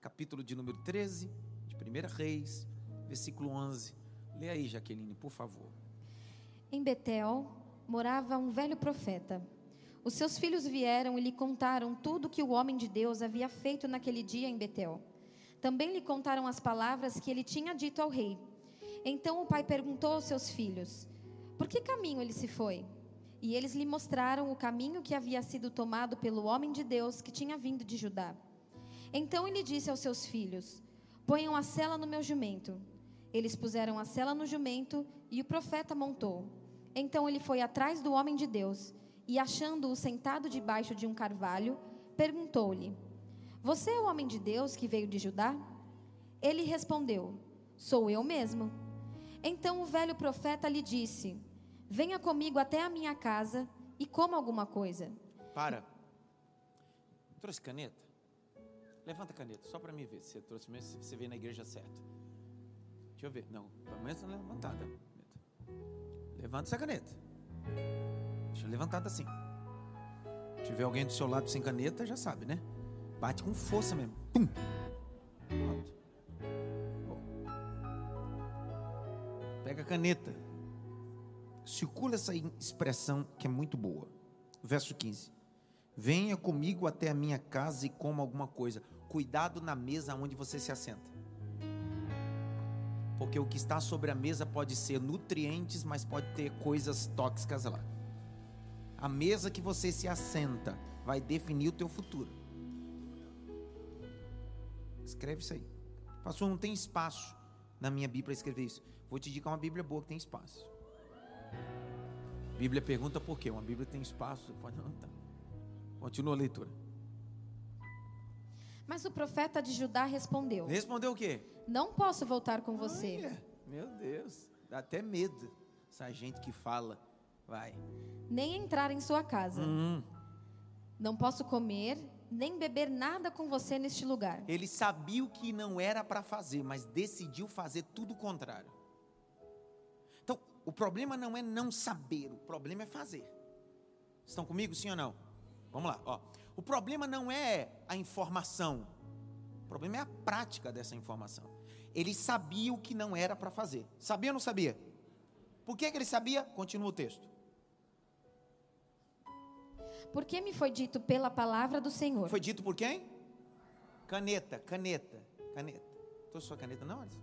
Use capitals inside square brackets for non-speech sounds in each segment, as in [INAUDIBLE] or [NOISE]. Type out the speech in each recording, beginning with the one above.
capítulo de número 13, de 1 Reis, versículo 11. Lê aí, Jaqueline, por favor. Em Betel morava um velho profeta. Os seus filhos vieram e lhe contaram tudo que o homem de Deus havia feito naquele dia em Betel. Também lhe contaram as palavras que ele tinha dito ao rei. Então o pai perguntou aos seus filhos: Por que caminho ele se foi? E eles lhe mostraram o caminho que havia sido tomado pelo homem de Deus que tinha vindo de Judá. Então ele disse aos seus filhos: Ponham a sela no meu jumento. Eles puseram a sela no jumento e o profeta montou. Então ele foi atrás do homem de Deus e, achando-o sentado debaixo de um carvalho, perguntou-lhe: Você é o homem de Deus que veio de Judá? Ele respondeu: Sou eu mesmo. Então o velho profeta lhe disse: Venha comigo até a minha casa e coma alguma coisa. Para. Trouxe caneta? Levanta a caneta, só para mim ver se você trouxe mesmo, se você veio na igreja certa. Deixa eu ver. Não, pelo menos tá levantada. Levanta essa caneta. Deixa levantada assim. Se tiver alguém do seu lado sem caneta, já sabe, né? Bate com força mesmo. Pum. Pronto. Pega a caneta. Circula essa expressão que é muito boa. Verso 15. Venha comigo até a minha casa e coma alguma coisa. Cuidado na mesa onde você se assenta. Porque o que está sobre a mesa pode ser nutrientes, mas pode ter coisas tóxicas lá. A mesa que você se assenta vai definir o teu futuro. Escreve isso aí. Pastor, não tem espaço na minha Bíblia para escrever isso. Vou te indicar uma Bíblia boa que tem espaço. Bíblia pergunta por quê? Uma Bíblia tem espaço, pode anotar. Continua a leitura. Mas o profeta de Judá respondeu: Respondeu o quê? Não posso voltar com você. Olha, meu Deus, dá até medo. Essa gente que fala, vai. Nem entrar em sua casa. Hum. Não posso comer, nem beber nada com você neste lugar. Ele sabia o que não era para fazer, mas decidiu fazer tudo o contrário. Então, o problema não é não saber, o problema é fazer. Estão comigo, sim ou não? Vamos lá, ó. O problema não é a informação, o problema é a prática dessa informação. Ele sabia o que não era para fazer. Sabia ou não sabia? Por que, que ele sabia? Continua o texto. Porque me foi dito pela palavra do Senhor. Foi dito por quem? Caneta, caneta, caneta. Trouxe sua caneta não, Alisson?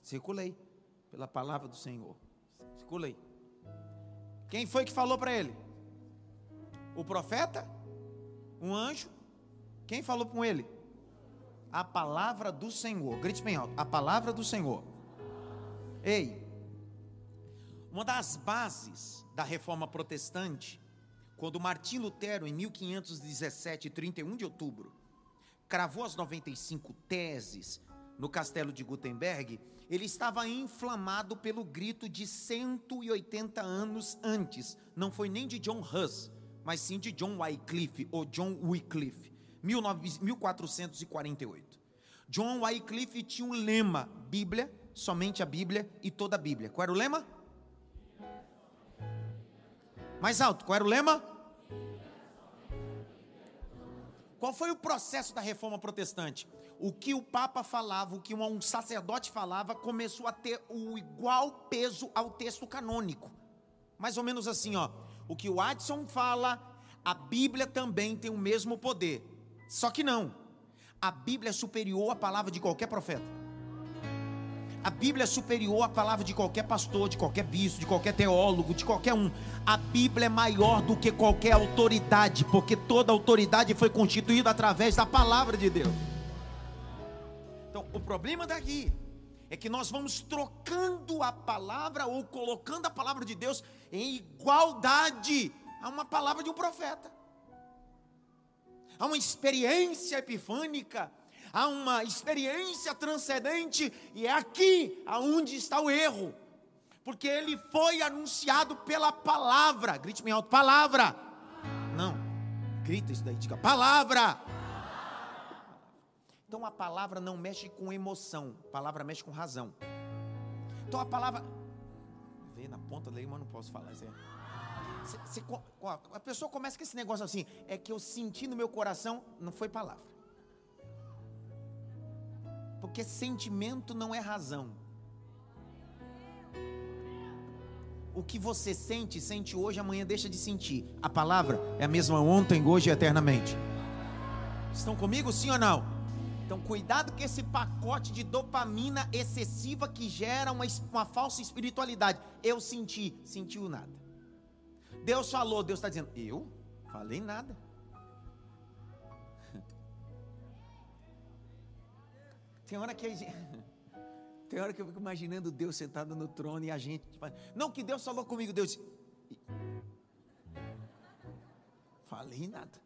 Circulei pela palavra do Senhor. Circulei. Quem foi que falou para ele? O profeta? Um anjo? Quem falou com ele? A palavra do Senhor. Grite bem alto. A palavra do Senhor. Ei, uma das bases da reforma protestante, quando Martim Lutero, em 1517, 31 de outubro, cravou as 95 teses no castelo de Gutenberg, ele estava inflamado pelo grito de 180 anos antes. Não foi nem de John Hus, mas sim de John Wycliffe, ou John Wycliffe, 1448. John Wycliffe tinha um lema: Bíblia, somente a Bíblia e toda a Bíblia. Qual era o lema? Mais alto, qual era o lema? Qual foi o processo da reforma protestante? O que o Papa falava, o que um sacerdote falava, começou a ter o igual peso ao texto canônico. Mais ou menos assim, ó. O que o Adson fala, a Bíblia também tem o mesmo poder. Só que não. A Bíblia é superior à palavra de qualquer profeta. A Bíblia é superior à palavra de qualquer pastor, de qualquer bispo, de qualquer teólogo, de qualquer um. A Bíblia é maior do que qualquer autoridade, porque toda autoridade foi constituída através da palavra de Deus. Então, o problema daqui é que nós vamos trocando a palavra ou colocando a palavra de Deus em igualdade a uma palavra de um profeta. Há uma experiência epifânica, há uma experiência transcendente, e é aqui aonde está o erro. Porque ele foi anunciado pela palavra. Grite bem alto, palavra. Não. Grita isso daí, diga palavra. Então a palavra não mexe com emoção, a palavra mexe com razão. Então a palavra ponta da língua, mas não posso falar. A pessoa começa com esse negócio assim, é que eu senti no meu coração, não foi palavra. Porque sentimento não é razão. O que você sente, sente hoje, amanhã deixa de sentir. A palavra é a mesma ontem, hoje e eternamente. Estão comigo, sim ou não? Então, cuidado com esse pacote de dopamina excessiva que gera uma, uma falsa espiritualidade. Eu senti, sentiu nada. Deus falou, Deus está dizendo, eu falei nada. [LAUGHS] Tem hora que a gente, [LAUGHS] tem hora que eu fico imaginando Deus sentado no trono e a gente, não que Deus falou comigo, Deus falei nada.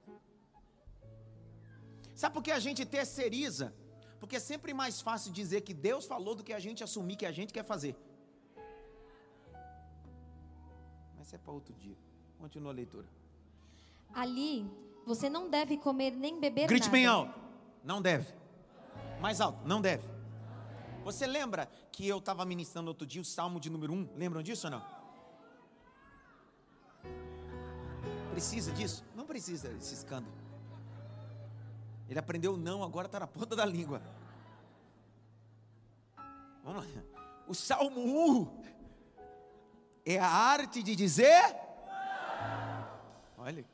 Sabe por que a gente terceiriza? Porque é sempre mais fácil dizer que Deus falou do que a gente assumir que a gente quer fazer. Mas é para outro dia. Continua a leitura. Ali, você não deve comer nem beber Grite nada. bem alto. Não deve. Mais alto. Não deve. Você lembra que eu estava ministrando outro dia o Salmo de número 1? Lembram disso ou não? Precisa disso? Não precisa desse escândalo. Ele aprendeu não, agora está na ponta da língua. Vamos lá. O Salmo 1 é a arte de dizer. Olha.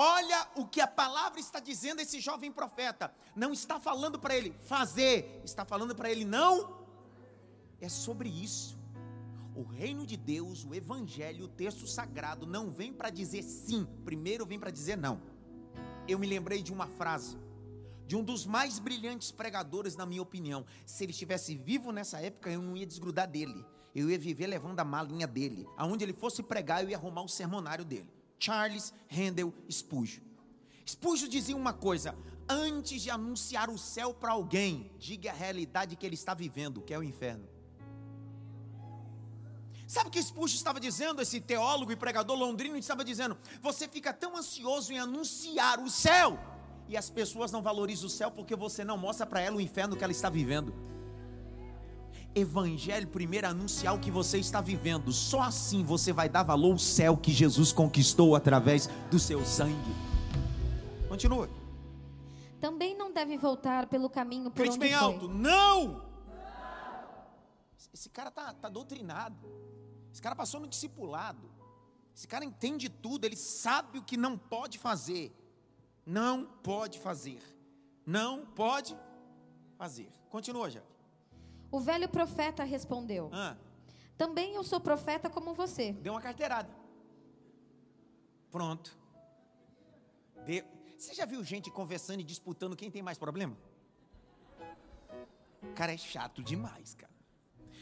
Olha o que a palavra está dizendo a esse jovem profeta. Não está falando para ele fazer, está falando para ele não. É sobre isso. O reino de Deus, o evangelho, o texto sagrado não vem para dizer sim, primeiro vem para dizer não. Eu me lembrei de uma frase de um dos mais brilhantes pregadores, na minha opinião. Se ele estivesse vivo nessa época, eu não ia desgrudar dele. Eu ia viver levando a malinha dele. Aonde ele fosse pregar, eu ia arrumar o sermonário dele. Charles Handel Spurgeon. Spurgeon dizia uma coisa: antes de anunciar o céu para alguém, diga a realidade que ele está vivendo, que é o inferno. Sabe o que Spurgeon estava dizendo? Esse teólogo e pregador londrino estava dizendo: você fica tão ansioso em anunciar o céu, e as pessoas não valorizam o céu porque você não mostra para ela o inferno que ela está vivendo. Evangelho, primeiro anunciar o que você está vivendo, só assim você vai dar valor ao céu que Jesus conquistou através do seu sangue. Continua. Também não deve voltar pelo caminho por Grite onde bem foi. alto, não! Esse cara tá, tá doutrinado. Esse cara passou no discipulado. Esse cara entende tudo, ele sabe o que não pode fazer. Não pode fazer. Não pode fazer. Continua, já. O velho profeta respondeu: Ah, Também eu sou profeta como você. deu uma carteirada. Pronto. Deu. Você já viu gente conversando e disputando quem tem mais problema? Cara, é chato demais, cara.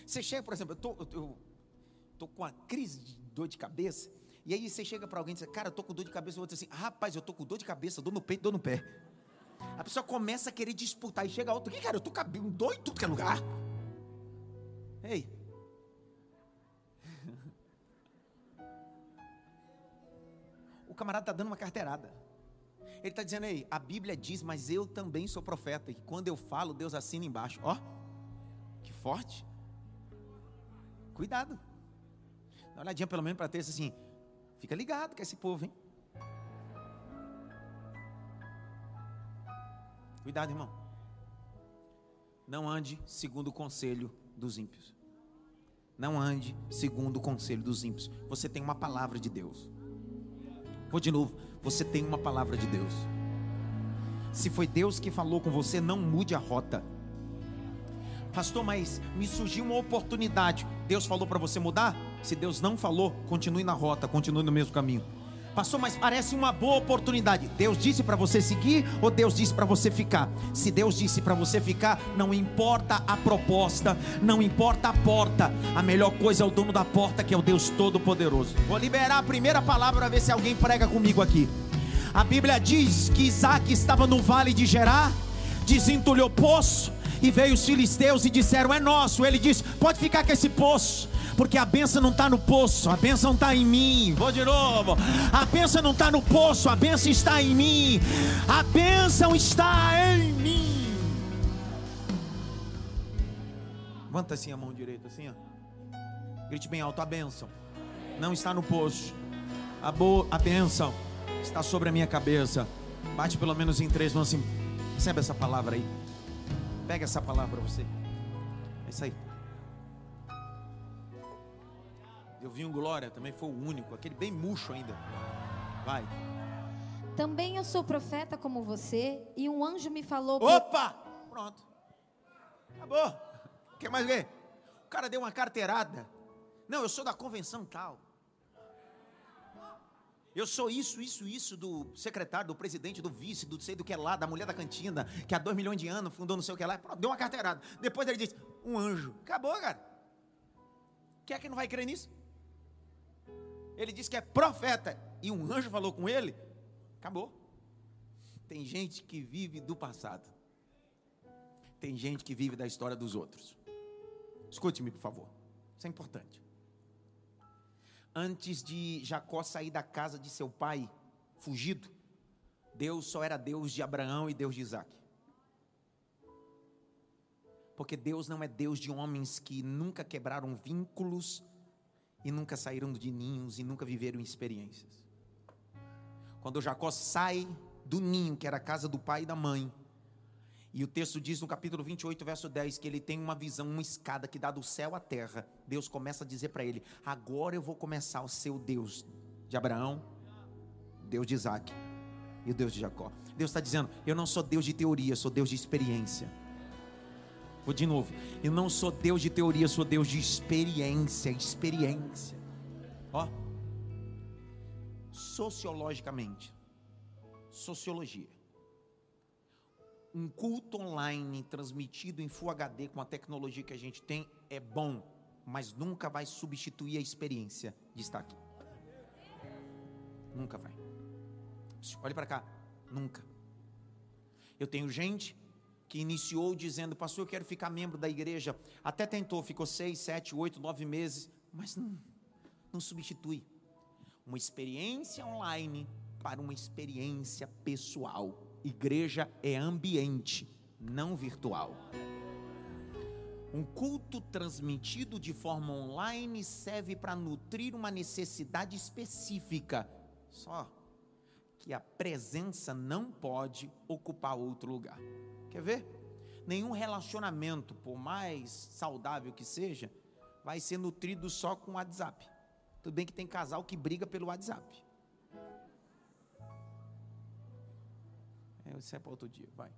Você chega, por exemplo, eu tô, eu, eu tô com uma crise de dor de cabeça, e aí você chega para alguém e diz, cara, eu tô com dor de cabeça, o outro diz assim, rapaz, eu tô com dor de cabeça, dor no peito, dor no pé. A pessoa começa a querer disputar, e chega outro, que cara, eu tô com dor em tudo que é lugar. Ei. [LAUGHS] O camarada está dando uma carteirada. Ele está dizendo, ei, a Bíblia diz, mas eu também sou profeta. E quando eu falo, Deus assina embaixo. Ó, que forte. Cuidado. Dá uma olhadinha pelo menos para ter assim. Fica ligado com esse povo, hein? Cuidado, irmão. Não ande segundo o conselho dos ímpios. Não ande segundo o conselho dos ímpios. Você tem uma palavra de Deus. Vou de novo. Você tem uma palavra de Deus. Se foi Deus que falou com você, não mude a rota. Pastor, mas me surgiu uma oportunidade. Deus falou para você mudar? Se Deus não falou, continue na rota, continue no mesmo caminho. Pastor, mas parece uma boa oportunidade. Deus disse para você seguir ou Deus disse para você ficar? Se Deus disse para você ficar, não importa a proposta, não importa a porta. A melhor coisa é o dono da porta, que é o Deus Todo-Poderoso. Vou liberar a primeira palavra para ver se alguém prega comigo aqui. A Bíblia diz que Isaac estava no vale de Gerar, desentulhou poço, e veio os filisteus e disseram: É nosso. Ele disse: Pode ficar com esse poço porque a benção não está no poço, a benção está em mim. Vou de novo. A benção não está no poço, a benção está em mim. A benção está em mim. Levanta assim a mão direita, assim, ó. Grite bem alto: a benção não está no poço, A, boa, a bênção está sobre a minha cabeça. Bate pelo menos em três mãos assim. Recebe essa palavra aí. Pega essa palavra para você. É isso aí. Eu vi um glória, também foi o único, aquele bem murcho ainda. Vai. Também eu sou profeta como você, e um anjo me falou. Opa! Pronto. Acabou. Quer mais ver? O cara deu uma carteirada. Não, eu sou da convenção tal. Eu sou isso, isso, isso do secretário, do presidente, do vice, do sei do que é lá, da mulher da cantina, que há dois milhões de anos fundou não sei o que lá. Pronto, deu uma carteirada. Depois ele disse, um anjo. Acabou, cara. Quem é que não vai crer nisso? Ele disse que é profeta. E um anjo falou com ele. Acabou. Tem gente que vive do passado. Tem gente que vive da história dos outros. Escute-me, por favor. Isso é importante antes de Jacó sair da casa de seu pai, fugido, Deus só era Deus de Abraão e Deus de Isaac. Porque Deus não é Deus de homens que nunca quebraram vínculos e nunca saíram de ninhos e nunca viveram experiências. Quando Jacó sai do ninho, que era a casa do pai e da mãe, e o texto diz no capítulo 28, verso 10, que ele tem uma visão, uma escada que dá do céu à terra. Deus começa a dizer para ele: Agora eu vou começar o seu Deus de Abraão, Deus de Isaac e o Deus de Jacó. Deus está dizendo: Eu não sou Deus de teoria, sou Deus de experiência. Vou de novo. Eu não sou Deus de teoria, sou Deus de experiência. Experiência. Ó. Sociologicamente. Sociologia um culto online transmitido em Full HD com a tecnologia que a gente tem é bom, mas nunca vai substituir a experiência de estar aqui. Nunca vai. Olhe para cá, nunca. Eu tenho gente que iniciou dizendo, pastor, eu quero ficar membro da igreja. Até tentou, ficou seis, sete, oito, nove meses, mas não, não substitui uma experiência online para uma experiência pessoal. Igreja é ambiente, não virtual. Um culto transmitido de forma online serve para nutrir uma necessidade específica. Só que a presença não pode ocupar outro lugar. Quer ver? Nenhum relacionamento, por mais saudável que seja, vai ser nutrido só com WhatsApp. Tudo bem que tem casal que briga pelo WhatsApp. Isso é para outro dia, vai.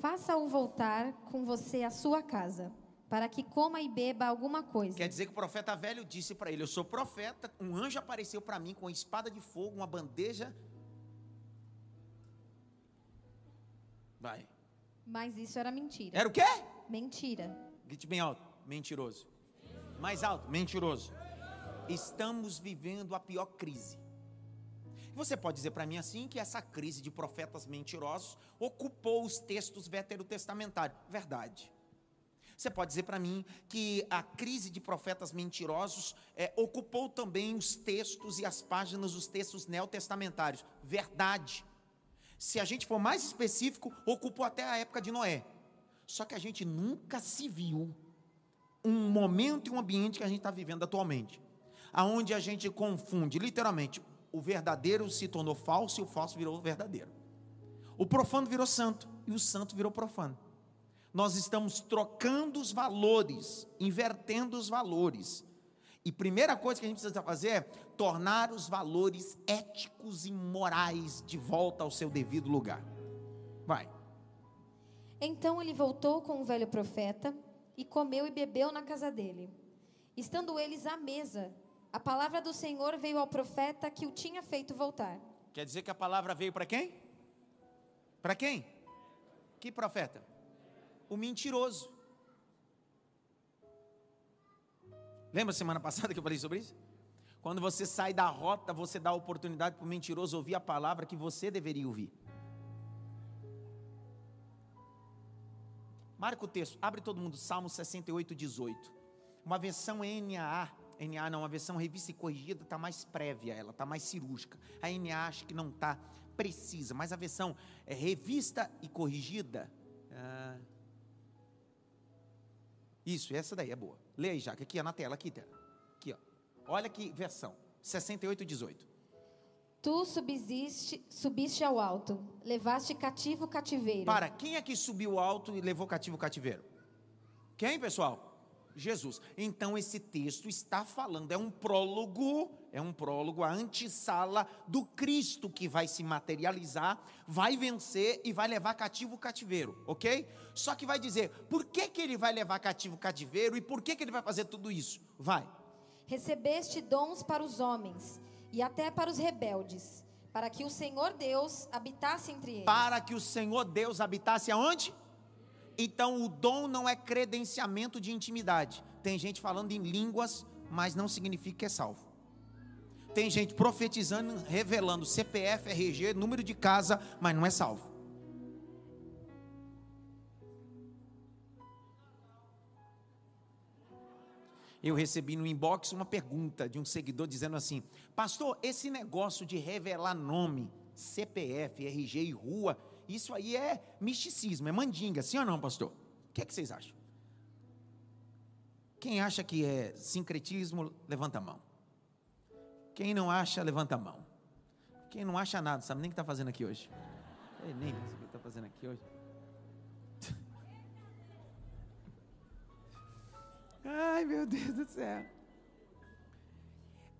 Faça-o voltar com você à sua casa, para que coma e beba alguma coisa. Quer dizer que o profeta velho disse para ele: Eu sou profeta, um anjo apareceu para mim com uma espada de fogo, uma bandeja. Vai. Mas isso era mentira. Era o quê? Mentira. Grite bem alto: mentiroso. Mais alto: mentiroso. Estamos vivendo a pior crise você pode dizer para mim assim que essa crise de profetas mentirosos ocupou os textos veterotestamentários. Verdade. Você pode dizer para mim que a crise de profetas mentirosos é, ocupou também os textos e as páginas dos textos neotestamentários. Verdade. Se a gente for mais específico, ocupou até a época de Noé. Só que a gente nunca se viu um momento e um ambiente que a gente está vivendo atualmente, aonde a gente confunde literalmente o verdadeiro se tornou falso e o falso virou verdadeiro. O profano virou santo e o santo virou profano. Nós estamos trocando os valores, invertendo os valores. E primeira coisa que a gente precisa fazer é tornar os valores éticos e morais de volta ao seu devido lugar. Vai. Então ele voltou com o velho profeta e comeu e bebeu na casa dele. Estando eles à mesa, a palavra do Senhor veio ao profeta que o tinha feito voltar. Quer dizer que a palavra veio para quem? Para quem? Que profeta? O mentiroso. Lembra semana passada que eu falei sobre isso? Quando você sai da rota, você dá a oportunidade para o mentiroso ouvir a palavra que você deveria ouvir. Marca o texto, abre todo mundo, Salmo 68, 18. Uma versão NAA NA não, a versão revista e corrigida está mais prévia, ela está mais cirúrgica. A NA acho que não está precisa, mas a versão é, revista e corrigida. Ah, isso, essa daí é boa. Leia aí, Jaque, aqui ó, na tela, aqui, aqui ó. Olha que versão. 68, 18. Tu subsiste, subiste ao alto, levaste cativo cativeiro. Para, quem é que subiu alto e levou cativo o cativeiro? Quem, pessoal? Jesus. Então esse texto está falando, é um prólogo, é um prólogo, a antessala do Cristo que vai se materializar, vai vencer e vai levar cativo o cativeiro, ok? Só que vai dizer, por que, que ele vai levar cativo o cativeiro e por que, que ele vai fazer tudo isso? Vai. Recebeste dons para os homens e até para os rebeldes, para que o Senhor Deus habitasse entre eles. Para que o Senhor Deus habitasse aonde? Então o dom não é credenciamento de intimidade. Tem gente falando em línguas, mas não significa que é salvo. Tem gente profetizando, revelando CPF, RG, número de casa, mas não é salvo. eu recebi no inbox uma pergunta de um seguidor dizendo assim: Pastor, esse negócio de revelar nome, CPF, RG e rua, isso aí é misticismo, é mandinga, sim ou não, pastor? O que é que vocês acham? Quem acha que é sincretismo, levanta a mão. Quem não acha, levanta a mão. Quem não acha nada, sabe nem o que está fazendo aqui hoje. Nem o que está fazendo aqui hoje. Ai, meu Deus do céu.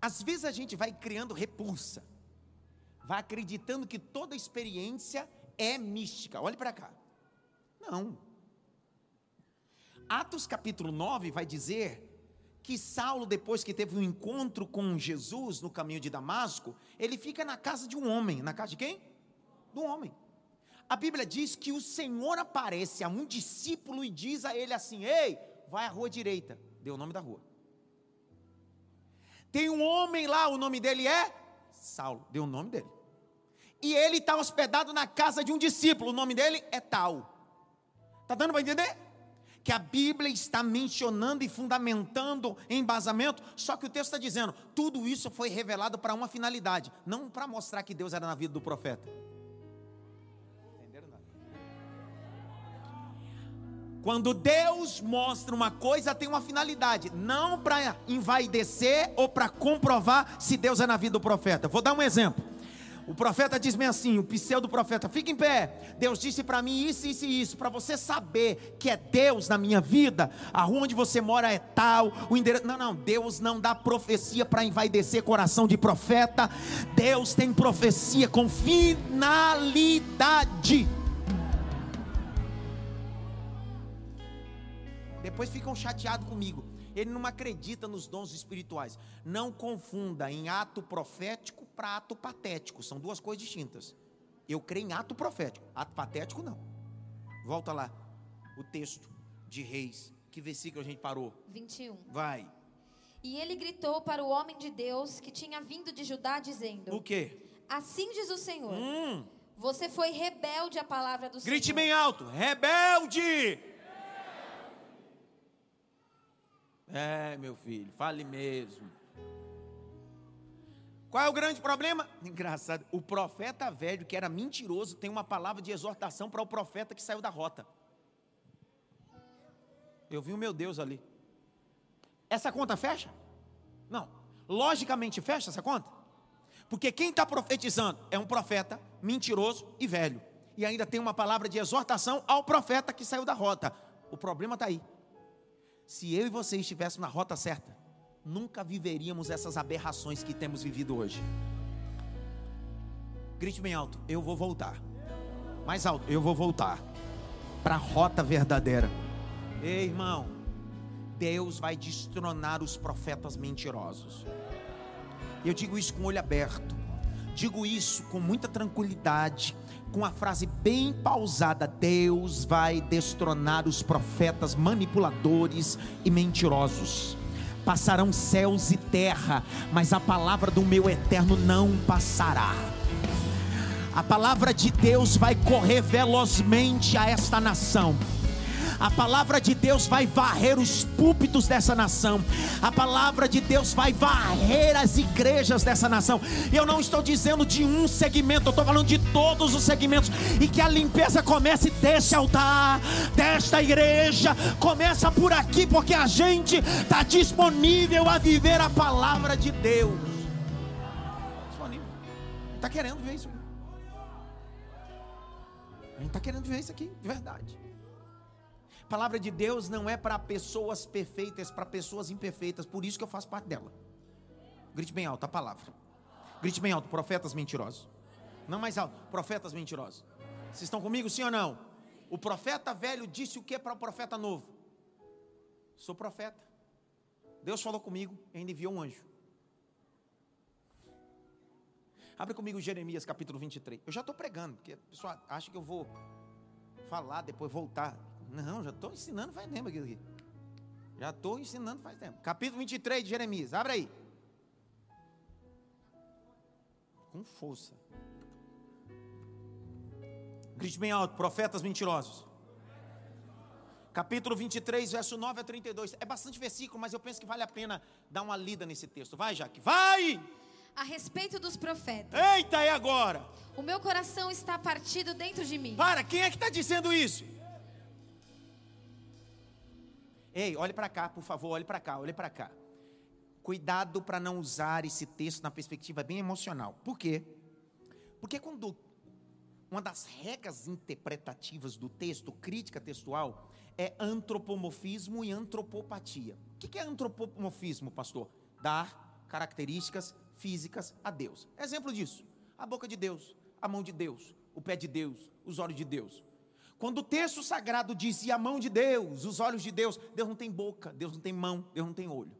Às vezes a gente vai criando repulsa, vai acreditando que toda experiência é mística. Olhe para cá. Não. Atos capítulo 9 vai dizer que Saulo, depois que teve um encontro com Jesus no caminho de Damasco, ele fica na casa de um homem. Na casa de quem? Do homem. A Bíblia diz que o Senhor aparece a um discípulo e diz a ele assim: Ei, vai à rua direita. Deu o nome da rua. Tem um homem lá, o nome dele é Saulo. Deu o nome dele. E ele está hospedado na casa de um discípulo, o nome dele é tal. Está dando para entender? Que a Bíblia está mencionando e fundamentando embasamento, só que o texto está dizendo, tudo isso foi revelado para uma finalidade, não para mostrar que Deus era na vida do profeta. Quando Deus mostra uma coisa, tem uma finalidade, não para envaidecer ou para comprovar se Deus é na vida do profeta. Vou dar um exemplo. O profeta diz bem assim, o pseudo profeta, fica em pé. Deus disse para mim isso, isso e isso, para você saber que é Deus na minha vida. A rua onde você mora é tal, o endereço. Não, não, Deus não dá profecia para envaidecer coração de profeta. Deus tem profecia com finalidade. Depois ficam chateados comigo. Ele não acredita nos dons espirituais. Não confunda em ato profético para ato patético. São duas coisas distintas. Eu creio em ato profético. Ato patético, não. Volta lá. O texto de Reis. Que versículo a gente parou? 21. Vai. E ele gritou para o homem de Deus que tinha vindo de Judá, dizendo: O quê? Assim diz o Senhor: Hum. Você foi rebelde à palavra do Grite Senhor. bem alto. Rebelde! É, meu filho, fale mesmo. Qual é o grande problema? [LAUGHS] Engraçado, o profeta velho, que era mentiroso, tem uma palavra de exortação para o profeta que saiu da rota. Eu vi o meu Deus ali. Essa conta fecha? Não. Logicamente fecha essa conta? Porque quem está profetizando é um profeta mentiroso e velho. E ainda tem uma palavra de exortação ao profeta que saiu da rota. O problema está aí. Se eu e você estivéssemos na rota certa, nunca viveríamos essas aberrações que temos vivido hoje. Grite bem alto: Eu vou voltar. Mais alto: Eu vou voltar para a rota verdadeira. Ei, irmão, Deus vai destronar os profetas mentirosos. Eu digo isso com o olho aberto. Digo isso com muita tranquilidade, com a frase bem pausada: Deus vai destronar os profetas manipuladores e mentirosos. Passarão céus e terra, mas a palavra do meu eterno não passará. A palavra de Deus vai correr velozmente a esta nação. A palavra de Deus vai varrer os púlpitos dessa nação. A palavra de Deus vai varrer as igrejas dessa nação. Eu não estou dizendo de um segmento, eu estou falando de todos os segmentos. E que a limpeza comece deste altar, desta igreja. Começa por aqui, porque a gente está disponível a viver a palavra de Deus. está querendo ver isso. A gente está querendo ver isso aqui, de verdade. A palavra de Deus não é para pessoas perfeitas, para pessoas imperfeitas. Por isso que eu faço parte dela. Grite bem alto a palavra. Grite bem alto, profetas mentirosos. Não mais alto, profetas mentirosos. Vocês estão comigo, sim ou não? O profeta velho disse o que para o profeta novo? Sou profeta. Deus falou comigo, ainda enviou um anjo. Abre comigo Jeremias capítulo 23. Eu já estou pregando, porque a pessoa acha que eu vou falar, depois voltar. Não, já estou ensinando faz tempo aqui. Já estou ensinando faz tempo. Capítulo 23 de Jeremias. Abre aí. Com força. Grite bem alto, profetas mentirosos. Capítulo 23, verso 9 a 32. É bastante versículo, mas eu penso que vale a pena dar uma lida nesse texto. Vai, Jaque, vai! A respeito dos profetas. Eita, é agora. O meu coração está partido dentro de mim. Para, quem é que está dizendo isso? Ei, olhe para cá, por favor, olhe para cá, olhe para cá. Cuidado para não usar esse texto na perspectiva bem emocional. Por quê? Porque quando uma das regras interpretativas do texto, crítica textual, é antropomorfismo e antropopatia. O que é antropomorfismo, pastor? Dar características físicas a Deus. Exemplo disso: a boca de Deus, a mão de Deus, o pé de Deus, os olhos de Deus. Quando o texto sagrado diz e a mão de Deus, os olhos de Deus, Deus não tem boca, Deus não tem mão, Deus não tem olho.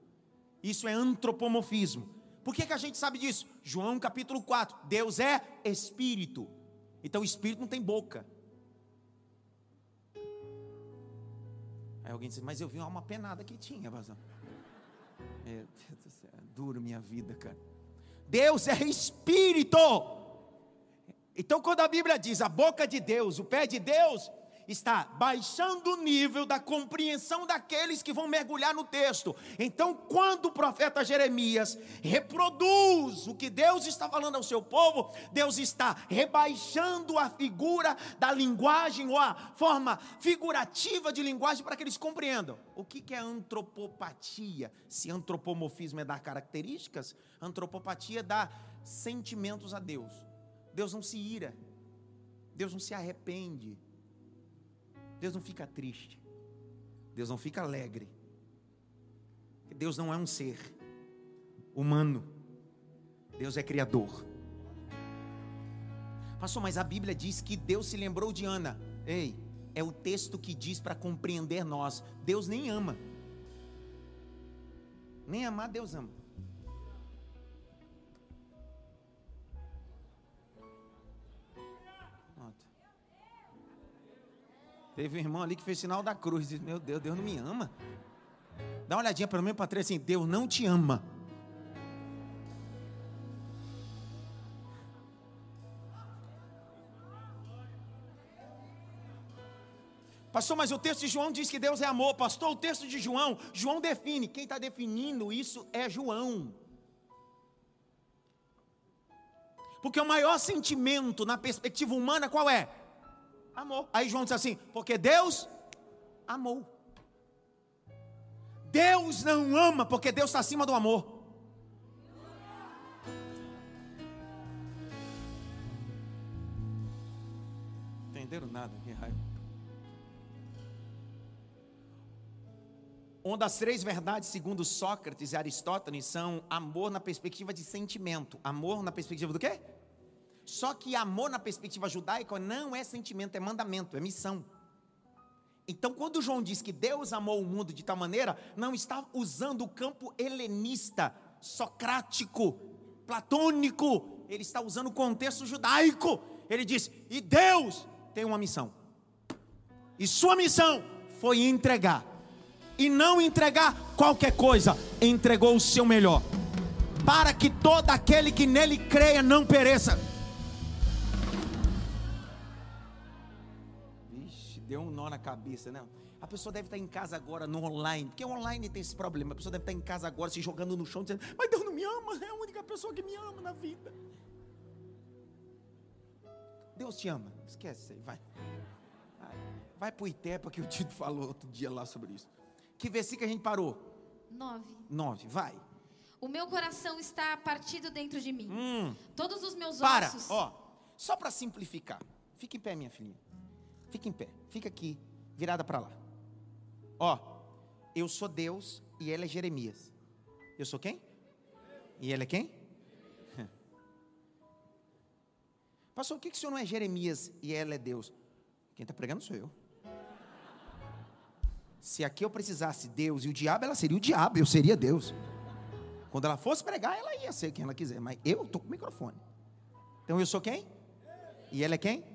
Isso é antropomorfismo. Por que, que a gente sabe disso? João capítulo 4: Deus é espírito. Então o espírito não tem boca. Aí alguém diz, mas eu vi uma penada que tinha, pastor. Meu Deus do céu, é duro minha vida, cara. Deus é espírito. Então, quando a Bíblia diz a boca de Deus, o pé de Deus, está baixando o nível da compreensão daqueles que vão mergulhar no texto. Então, quando o profeta Jeremias reproduz o que Deus está falando ao seu povo, Deus está rebaixando a figura da linguagem ou a forma figurativa de linguagem para que eles compreendam. O que é antropopatia? Se antropomorfismo é dar características, antropopatia dá sentimentos a Deus. Deus não se ira, Deus não se arrepende, Deus não fica triste. Deus não fica alegre. Deus não é um ser humano. Deus é criador. Pastor, mas a Bíblia diz que Deus se lembrou de Ana. Ei, é o texto que diz para compreender nós. Deus nem ama. Nem amar, Deus ama. Teve um irmão ali que fez sinal da cruz. Disse, meu Deus, Deus não me ama. Dá uma olhadinha pelo menos para assim: Deus não te ama. Pastor, mas o texto de João diz que Deus é amor. Pastor, o texto de João, João define. Quem está definindo isso é João. Porque o maior sentimento na perspectiva humana qual é? Amor. Aí João diz assim: porque Deus amou. Deus não ama porque Deus está acima do amor. Entenderam nada? Que raiva. Uma das três verdades, segundo Sócrates e Aristóteles, são amor na perspectiva de sentimento. Amor na perspectiva do quê? Só que amor na perspectiva judaica não é sentimento, é mandamento, é missão. Então, quando João diz que Deus amou o mundo de tal maneira, não está usando o campo helenista, socrático, platônico, ele está usando o contexto judaico. Ele diz: e Deus tem uma missão, e sua missão foi entregar, e não entregar qualquer coisa, entregou o seu melhor, para que todo aquele que nele creia não pereça deu um nó na cabeça, né? A pessoa deve estar em casa agora no online, porque online tem esse problema. A pessoa deve estar em casa agora se jogando no chão, dizendo: Mas Deus não me ama, é a única pessoa que me ama na vida. Deus te ama, esquece isso aí, vai. Vai, vai para o Itepa que o Tito [LAUGHS] falou outro dia lá sobre isso. Que versículo a gente parou? Nove. Nove, vai. O meu coração está partido dentro de mim. Hum. Todos os meus Para, ossos. ó. Só para simplificar. Fica em pé, minha filhinha. Fica em pé. Fica aqui, virada para lá. Ó, eu sou Deus e ela é Jeremias. Eu sou quem? E ele é quem? [LAUGHS] Pastor, por que, que o senhor não é Jeremias e ela é Deus? Quem está pregando sou eu. Se aqui eu precisasse Deus e o diabo, ela seria o diabo, eu seria Deus. Quando ela fosse pregar, ela ia ser quem ela quiser, mas eu estou com o microfone. Então eu sou quem? E ela é quem?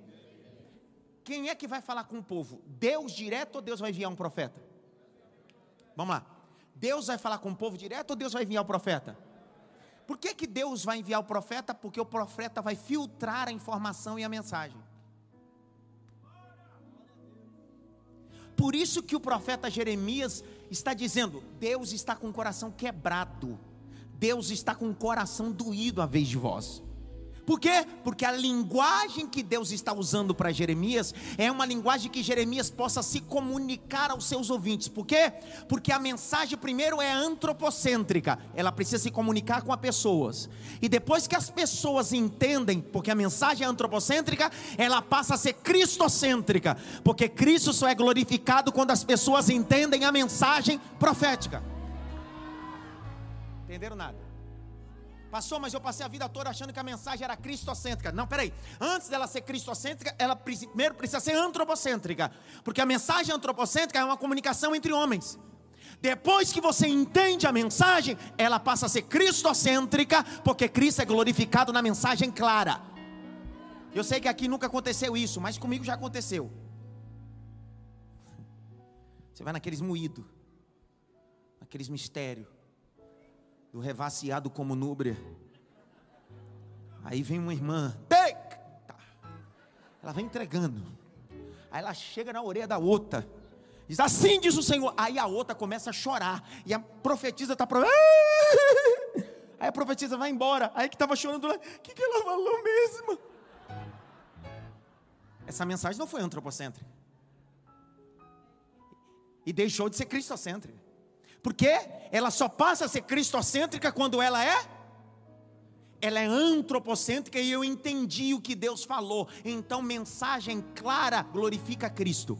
Quem é que vai falar com o povo? Deus direto ou Deus vai enviar um profeta? Vamos lá. Deus vai falar com o povo direto ou Deus vai enviar o profeta? Por que, que Deus vai enviar o profeta? Porque o profeta vai filtrar a informação e a mensagem. Por isso que o profeta Jeremias está dizendo: Deus está com o coração quebrado, Deus está com o coração doído à vez de vós. Por quê? Porque a linguagem que Deus está usando para Jeremias é uma linguagem que Jeremias possa se comunicar aos seus ouvintes. Por quê? Porque a mensagem primeiro é antropocêntrica, ela precisa se comunicar com as pessoas. E depois que as pessoas entendem, porque a mensagem é antropocêntrica, ela passa a ser cristocêntrica, porque Cristo só é glorificado quando as pessoas entendem a mensagem profética. Entenderam nada? Passou, mas eu passei a vida toda achando que a mensagem era cristocêntrica. Não, peraí. Antes dela ser cristocêntrica, ela primeiro precisa ser antropocêntrica. Porque a mensagem antropocêntrica é uma comunicação entre homens. Depois que você entende a mensagem, ela passa a ser cristocêntrica, porque Cristo é glorificado na mensagem clara. Eu sei que aqui nunca aconteceu isso, mas comigo já aconteceu. Você vai naqueles moídos, naqueles mistérios do revaciado como núbria. Aí vem uma irmã, eita! ela vem entregando. Aí ela chega na orelha da outra, diz assim diz o Senhor. Aí a outra começa a chorar, e a profetisa está pro... [LAUGHS] Aí a profetisa vai embora. Aí que estava chorando lá, o que, que ela falou mesmo? Essa mensagem não foi antropocêntrica. E deixou de ser cristocêntrica. Porque ela só passa a ser cristocêntrica quando ela é ela é antropocêntrica e eu entendi o que Deus falou. Então, mensagem clara glorifica Cristo.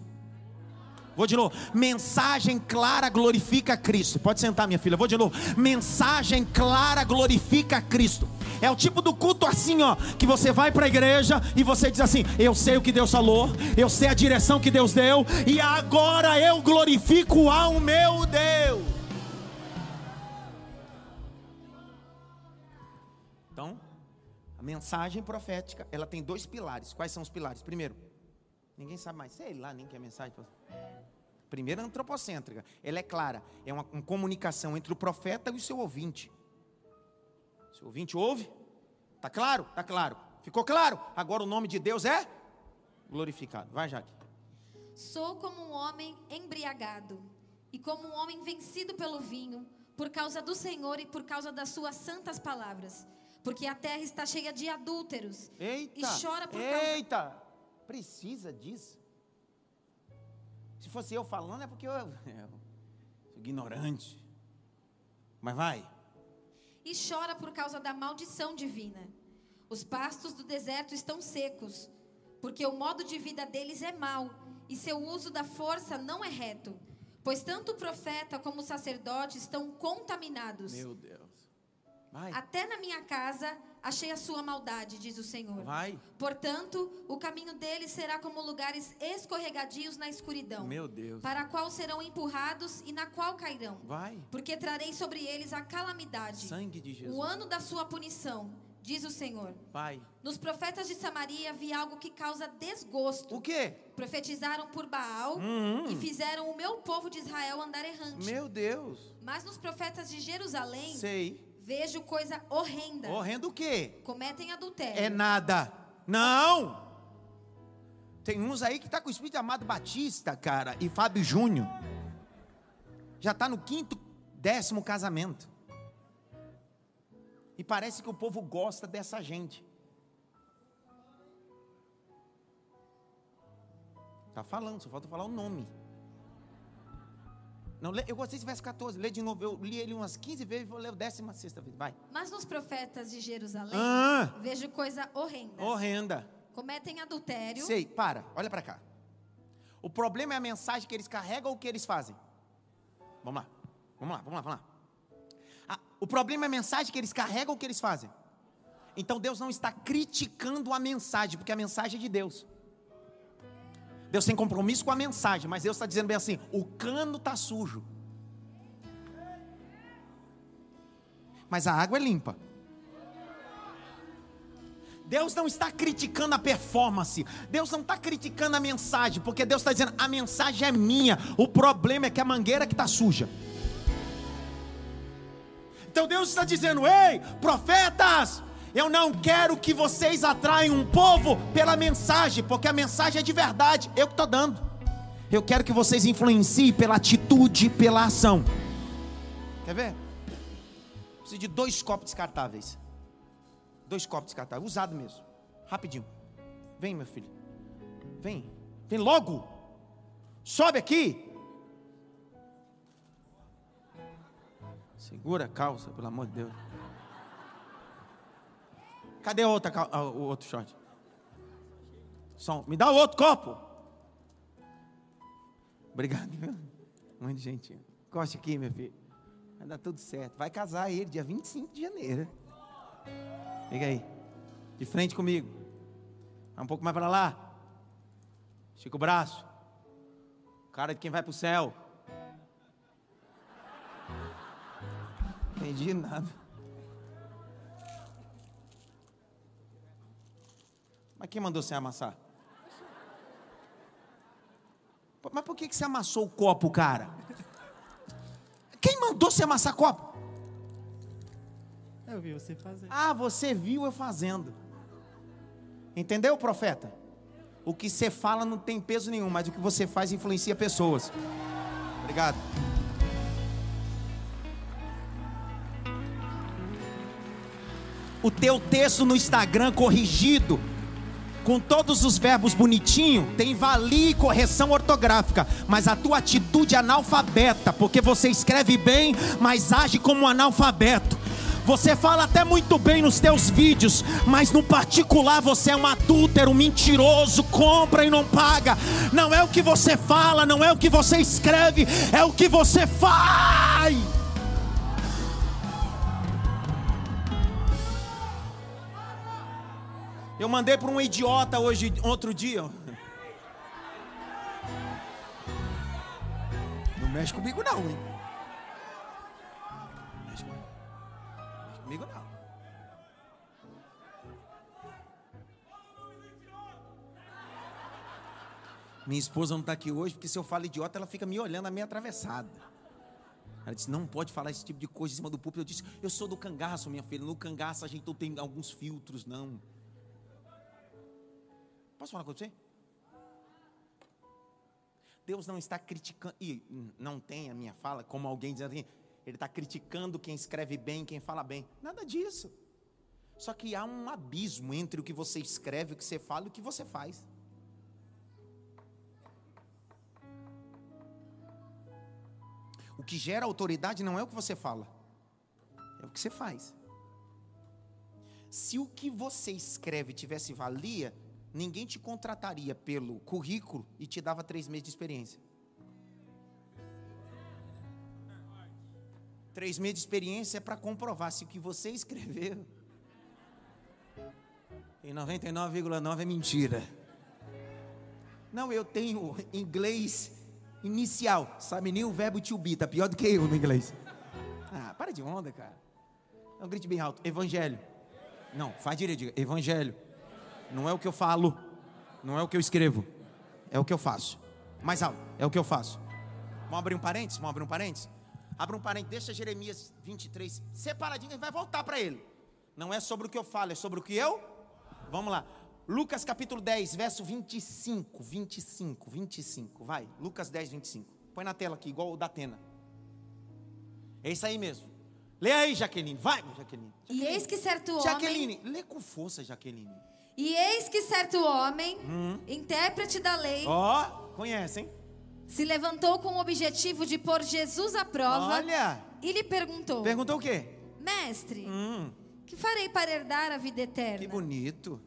Vou de novo. Mensagem clara glorifica Cristo. Pode sentar, minha filha. Vou de novo. Mensagem clara glorifica Cristo. É o tipo do culto assim, ó, que você vai para a igreja e você diz assim: "Eu sei o que Deus falou, eu sei a direção que Deus deu e agora eu glorifico ao meu Deus". Então, a mensagem profética, ela tem dois pilares. Quais são os pilares? Primeiro, ninguém sabe mais, sei lá, nem que é mensagem. Primeiro, antropocêntrica. Ela é clara, é uma, uma comunicação entre o profeta e o seu ouvinte. Se o ouvinte ouve, tá claro? Tá claro. Ficou claro? Agora o nome de Deus é glorificado. Vai, Jaque. Sou como um homem embriagado e como um homem vencido pelo vinho, por causa do Senhor e por causa das suas santas palavras. Porque a terra está cheia de adúlteros. Eita! E chora por causa. Eita! Precisa disso. Se fosse eu falando, é porque eu, eu sou ignorante. Mas vai. E chora por causa da maldição divina. Os pastos do deserto estão secos, porque o modo de vida deles é mau, e seu uso da força não é reto. Pois tanto o profeta como o sacerdote estão contaminados. Meu Deus. Vai. Até na minha casa achei a sua maldade, diz o Senhor. Vai. Portanto, o caminho deles será como lugares escorregadios na escuridão, Meu Deus. para a qual serão empurrados e na qual cairão. Vai. Porque trarei sobre eles a calamidade, Sangue de Jesus. o ano da sua punição, diz o Senhor. Vai. Nos profetas de Samaria vi algo que causa desgosto. O quê? Profetizaram por Baal Uhum. e fizeram o meu povo de Israel andar errante. Meu Deus. Mas nos profetas de Jerusalém Sei. Vejo coisa horrenda. Horrendo o quê? Cometem adultério. É nada. Não. Tem uns aí que tá com o espírito de Amado Batista, cara, e Fábio Júnior. Já tá no quinto, décimo casamento. E parece que o povo gosta dessa gente. Tá falando, só falta falar o nome. Não, eu gostei desse verso 14. Lê de novo. Eu li ele umas 15 vezes e vou ler o 16 vez. Vai. Mas nos profetas de Jerusalém, Ah, vejo coisa horrenda. horrenda. Cometem adultério. Sei, para, olha para cá. O problema é a mensagem que eles carregam ou o que eles fazem? Vamos lá, vamos lá, vamos lá, vamos lá. Ah, o problema é a mensagem que eles carregam ou o que eles fazem? Então Deus não está criticando a mensagem, porque a mensagem é de Deus. Deus tem compromisso com a mensagem, mas Deus está dizendo bem assim: o cano está sujo, mas a água é limpa. Deus não está criticando a performance, Deus não está criticando a mensagem, porque Deus está dizendo: a mensagem é minha, o problema é que a mangueira que está suja. Então Deus está dizendo: ei, profetas, eu não quero que vocês atraiam um povo pela mensagem, porque a mensagem é de verdade, eu que estou dando. Eu quero que vocês influenciem pela atitude, pela ação. Quer ver? Preciso de dois copos descartáveis. Dois copos descartáveis, usado mesmo. Rapidinho. Vem, meu filho. Vem. Vem logo. Sobe aqui. Segura a calça, pelo amor de Deus. Cadê a outra, cal- ah, o outro short? Som. Me dá o outro copo. Obrigado. Muito gentil. Coste aqui, meu filho. Vai dar tudo certo. Vai casar ele dia 25 de janeiro. Fica aí. De frente comigo. Vai um pouco mais para lá. Estica o braço. Cara de quem vai para o céu. Entendi nada. Mas quem mandou você amassar? Mas por que que você amassou o copo, cara? Quem mandou você amassar copo? Eu vi você fazer. Ah, você viu eu fazendo. Entendeu, profeta? O que você fala não tem peso nenhum, mas o que você faz influencia pessoas. Obrigado. O teu texto no Instagram corrigido, com todos os verbos bonitinho, tem valia e correção ortográfica, mas a tua atitude é analfabeta, porque você escreve bem, mas age como um analfabeto. Você fala até muito bem nos teus vídeos, mas no particular você é um adúltero, um mentiroso, compra e não paga. Não é o que você fala, não é o que você escreve, é o que você faz. Eu mandei para um idiota hoje, outro dia. Não mexe comigo não, hein? Não mexe comigo, não mexe comigo não. Minha esposa não está aqui hoje porque se eu falo idiota, ela fica me olhando a meio atravessada. Ela disse: não pode falar esse tipo de coisa em cima do púlpito. Eu disse: eu sou do cangaço, minha filha. No cangaço a gente não tem alguns filtros, não. Posso falar com você? Deus não está criticando, e não tem a minha fala como alguém dizendo assim, ele está criticando quem escreve bem, quem fala bem. Nada disso. Só que há um abismo entre o que você escreve, o que você fala e o que você faz. O que gera autoridade não é o que você fala, é o que você faz. Se o que você escreve tivesse valia, ninguém te contrataria pelo currículo e te dava três meses de experiência. Três meses de experiência é para comprovar se o que você escreveu em 99,9 é mentira. Não, eu tenho inglês inicial. Sabe nem o verbo to be, tá pior do que eu no inglês. Ah, para de onda, cara. Não grite bem alto. Evangelho. Não, faz direito. Evangelho. Não é o que eu falo, não é o que eu escrevo, é o que eu faço. Mais alto, é o que eu faço. Vamos abrir um parênteses? Vamos abrir um parênteses? Abre um parênteses, deixa Jeremias 23 separadinho e vai voltar para ele. Não é sobre o que eu falo, é sobre o que eu. Vamos lá. Lucas capítulo 10, verso 25, 25, 25. Vai, Lucas 10, 25. Põe na tela aqui, igual o da Atena. É isso aí mesmo. Lê aí, Jaqueline. Vai, Jaqueline. E eis que certo homem. Jaqueline, lê com força, Jaqueline. E eis que certo homem, intérprete da lei, Ó, conhece, hein? se levantou com o objetivo de pôr Jesus à prova Olha, e lhe perguntou: perguntou o quê? Mestre, Hum, que farei para herdar a vida eterna? que bonito.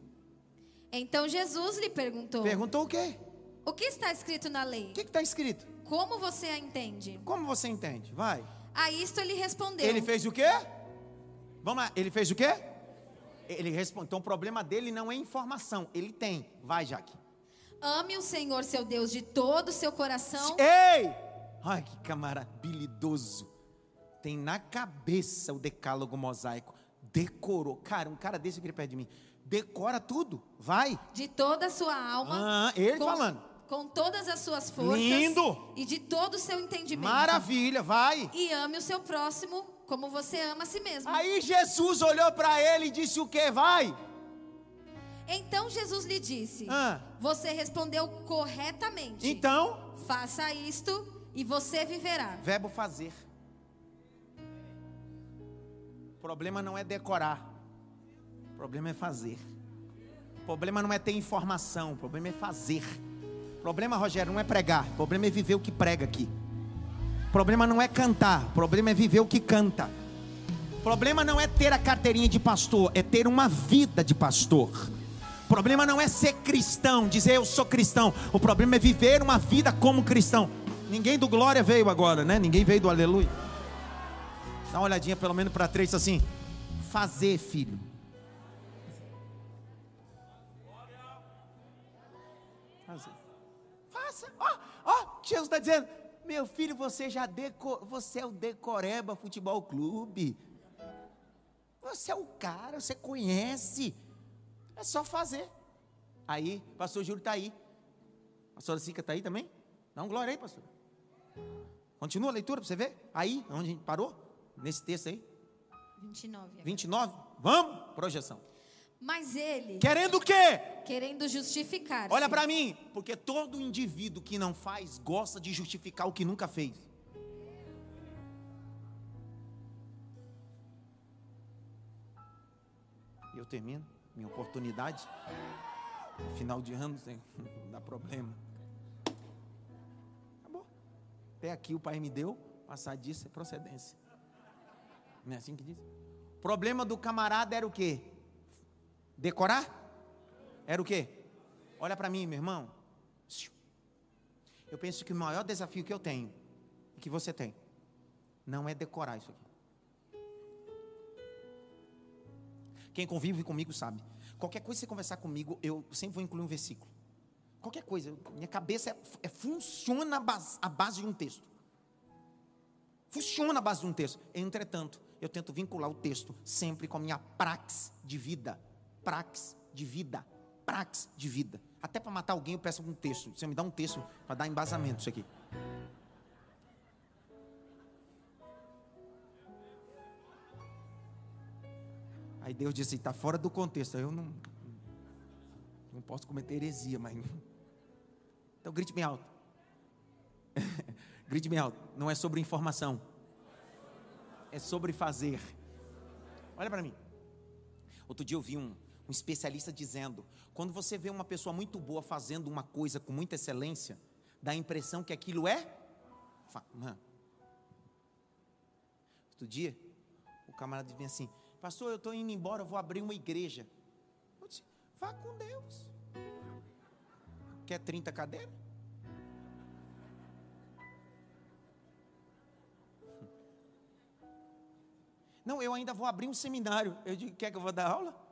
Então Jesus lhe perguntou: Perguntou o quê? O que está escrito na lei? O que está escrito? Como você a entende? Como você entende? Vai. A isto ele respondeu: Ele fez o quê? Vamos lá, ele fez o quê? Ele respondeu. Então o problema dele não é informação, ele tem. Vai, Jaque. Ame o Senhor seu Deus de todo o seu coração. Ei! Ai, que camarada habilidoso. Tem na cabeça o decálogo mosaico. Decorou. Cara, um cara desse aqui perto de mim. Decora tudo. Vai. De toda a sua alma. Ah, ele com, falando. Com todas as suas forças. Lindo. E de todo o seu entendimento. Maravilha, vai. E ame o seu próximo como você ama a si mesmo. Aí Jesus olhou para ele e disse o que? Vai. Então Jesus lhe disse: Ah. Você respondeu corretamente. Então, Faça isto e você viverá. verbo fazer. O problema não é decorar. O problema é fazer. O problema não é ter informação, o problema é fazer. O problema, Rogério, não é pregar, o problema é viver o que prega aqui. Problema não é cantar, problema é viver o que canta. Problema não é ter a carteirinha de pastor, é ter uma vida de pastor. Problema não é ser cristão, dizer eu sou cristão. O problema é viver uma vida como cristão. Ninguém do glória veio agora, né? Ninguém veio do aleluia. Dá uma olhadinha pelo menos para três assim. Fazer, filho. Fazer. Faça. Ó, ó, Jesus está dizendo: Meu filho, você já você é o Decoreba Futebol Clube. Você é o cara, você conhece. É só fazer. Aí, pastor Júlio está aí. Pastora Sica está aí também? Dá um glória aí, pastor. Continua a leitura para você ver. Aí, onde a gente parou? Nesse texto aí. 29. agora. 29. Vamos? Projeção. Mas ele, Querendo o quê? querendo justificar. Olha para mim. Porque todo indivíduo que não faz gosta de justificar o que nunca fez. E eu termino minha oportunidade. Final de ano, [LAUGHS] não dá problema. Acabou. Até aqui o pai me deu, passar disso é procedência. Não é assim que diz? O problema do camarada era o quê? Decorar? Era o quê? Olha para mim, meu irmão. Eu penso que o maior desafio que eu tenho, e que você tem, não é decorar isso aqui. Quem convive comigo sabe. Qualquer coisa que você conversar comigo, eu sempre vou incluir um versículo. Qualquer coisa. minha cabeça é, é- funciona a base, a base de um texto. Funciona a base de um texto. Entretanto, eu tento vincular o texto sempre com a minha prax de vida. Prax de vida. Prax de vida. Até para matar alguém eu peço um texto. Você me dá um texto para dar embasamento isso aqui. Aí Deus disse, está fora do contexto. Eu não, não posso cometer heresia, mas. Então grite bem alto. [LAUGHS] grite bem alto. Não é sobre informação. É sobre fazer. Olha para mim. Outro dia eu vi um especialista dizendo: quando você vê uma pessoa muito boa fazendo uma coisa com muita excelência, dá a impressão que aquilo é. Outro dia, o camarada disse assim: Pastor, eu estou indo embora, eu vou abrir uma igreja. Eu disse: Vá com Deus. Quer 30 cadeiras? Não, eu ainda vou abrir um seminário. Eu digo: Quer que eu vou dar aula?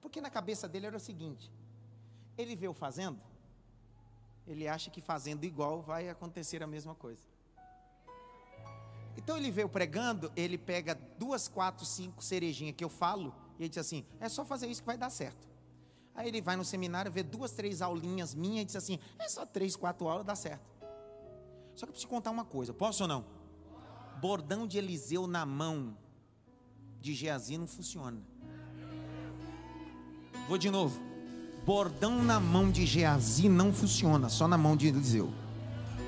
Porque na cabeça dele era o seguinte: ele vê eu fazendo, ele acha que fazendo igual vai acontecer a mesma coisa. Então ele veio pregando, ele pega duas, quatro, cinco cerejinhas que eu falo, e ele diz assim: é só fazer isso que vai dar certo. Aí ele vai no seminário, vê duas, três aulinhas minhas e diz assim: é só três, quatro aulas, dá certo. Só que eu preciso contar uma coisa, posso ou não? Bordão de Eliseu na mão de Geazi não funciona. Vou de novo. Bordão na mão de Geazi não funciona, só na mão de Eliseu.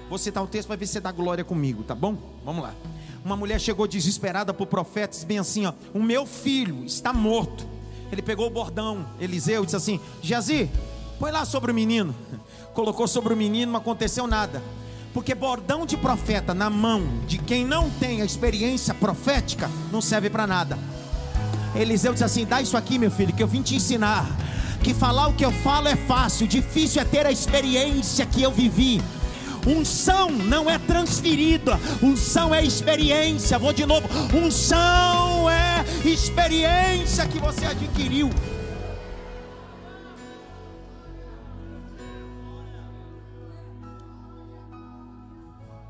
Vou citar o texto para ver se você dá glória comigo, tá bom? Vamos lá. Uma mulher chegou desesperada para o profeta, disse bem assim: ó, o meu filho está morto. Ele pegou o bordão, Eliseu, disse assim: Geazi, põe lá sobre o menino. [LAUGHS] colocou sobre o menino, não aconteceu nada. Porque bordão de profeta na mão de quem não tem a experiência profética não serve para nada. Eliseu diz assim: dá isso aqui, meu filho, que eu vim te ensinar. Que falar o que eu falo é fácil, difícil é ter a experiência que eu vivi. Unção não é transferida, unção é experiência. Vou de novo: unção é experiência que você adquiriu.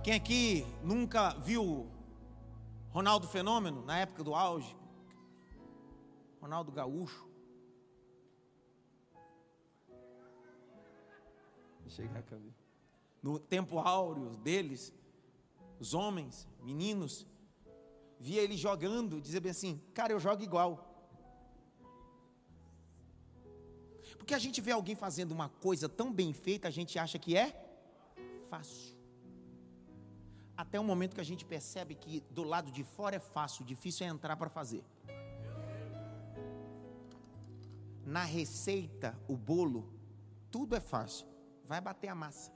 Quem aqui nunca viu Ronaldo Fenômeno na época do auge? Ronaldo Gaúcho. Chegar No tempo áureo deles, os homens, meninos, via ele jogando, dizia bem assim: Cara, eu jogo igual. Porque a gente vê alguém fazendo uma coisa tão bem feita, a gente acha que é fácil. Até o momento que a gente percebe que do lado de fora é fácil, difícil é entrar para fazer. Na receita, o bolo, tudo é fácil. Vai bater a massa.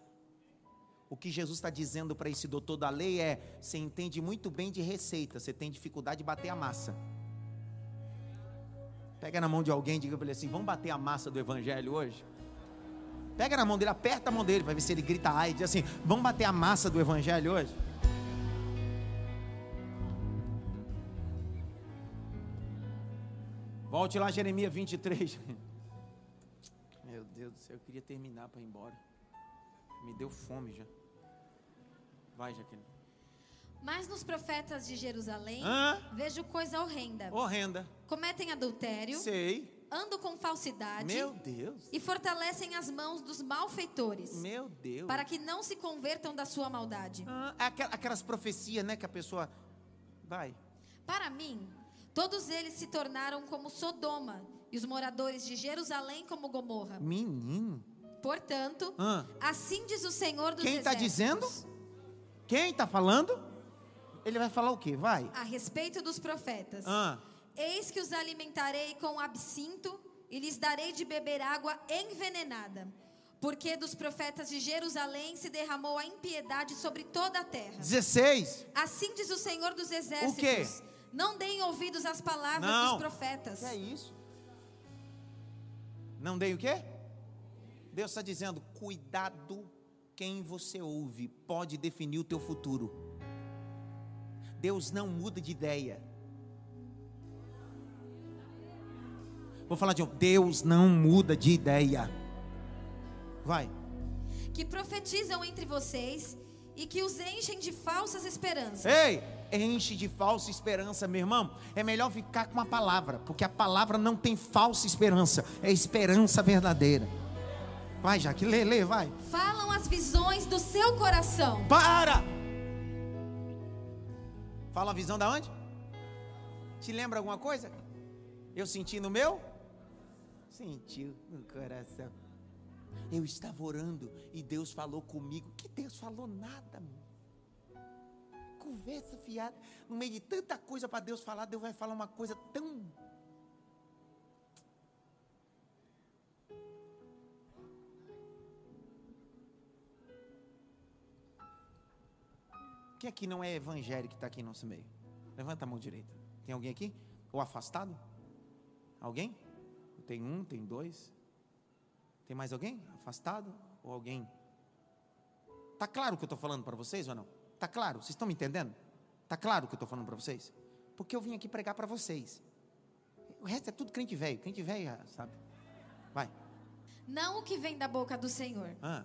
O que Jesus está dizendo para esse doutor da lei é: você entende muito bem de receita, você tem dificuldade de bater a massa. Pega na mão de alguém e diga para ele assim: vamos bater a massa do evangelho hoje? Pega na mão dele, aperta a mão dele, vai ver se ele grita ai, diz assim: vamos bater a massa do evangelho hoje? Volte lá, Jeremias 23. [LAUGHS] Meu Deus do céu, eu queria terminar para ir embora. Me deu fome já. Vai, Jaqueline. Mas nos profetas de Jerusalém, Hã? vejo coisa horrenda. Horrenda. Cometem adultério. Sei. Andam com falsidade. Meu Deus. E fortalecem as mãos dos malfeitores. Meu Deus. Para que não se convertam da sua maldade. Ah, aquelas profecias, né, que a pessoa vai. Para mim, Todos eles se tornaram como Sodoma e os moradores de Jerusalém como Gomorra. Menino. Portanto, ah. assim diz o Senhor dos Quem está dizendo? Quem está falando? Ele vai falar o quê? Vai. A respeito dos profetas. Ah. Eis que os alimentarei com absinto e lhes darei de beber água envenenada. Porque dos profetas de Jerusalém se derramou a impiedade sobre toda a terra. 16. Assim diz o Senhor dos exércitos. O quê? Não deem ouvidos às palavras Não. dos profetas. Que é isso? Não deem o quê? Deus está dizendo: cuidado quem você ouve pode definir o teu futuro. Deus não muda de ideia. Vou falar de novo. Deus não muda de ideia. Vai. Que profetizam entre vocês e que os enchem de falsas esperanças. Ei, enche de falsa esperança, meu irmão. É melhor ficar com a palavra, porque a palavra não tem falsa esperança, é esperança verdadeira. Vai, Jaque, lê, lê, vai. Falam as visões do seu coração. Para! Fala a visão da onde? Te lembra alguma coisa? Eu senti no meu? Sentiu no coração. Eu estava orando e Deus falou comigo. Que Deus falou nada, meu. Conversa fiada. No meio de tanta coisa para Deus falar, Deus vai falar uma coisa tão. Quem aqui não é evangélico que está aqui no nosso meio? Levanta a mão direita. Tem alguém aqui? Ou afastado? Alguém? Tem um, tem dois. Tem mais alguém? Afastado? Ou alguém? Tá claro o que eu estou falando para vocês ou não? Tá claro? Vocês estão me entendendo? Tá claro o que eu estou falando para vocês? Porque eu vim aqui pregar para vocês. O resto é tudo crente velho. Crente velho, sabe? Vai. Não o que vem da boca do Senhor. Ah.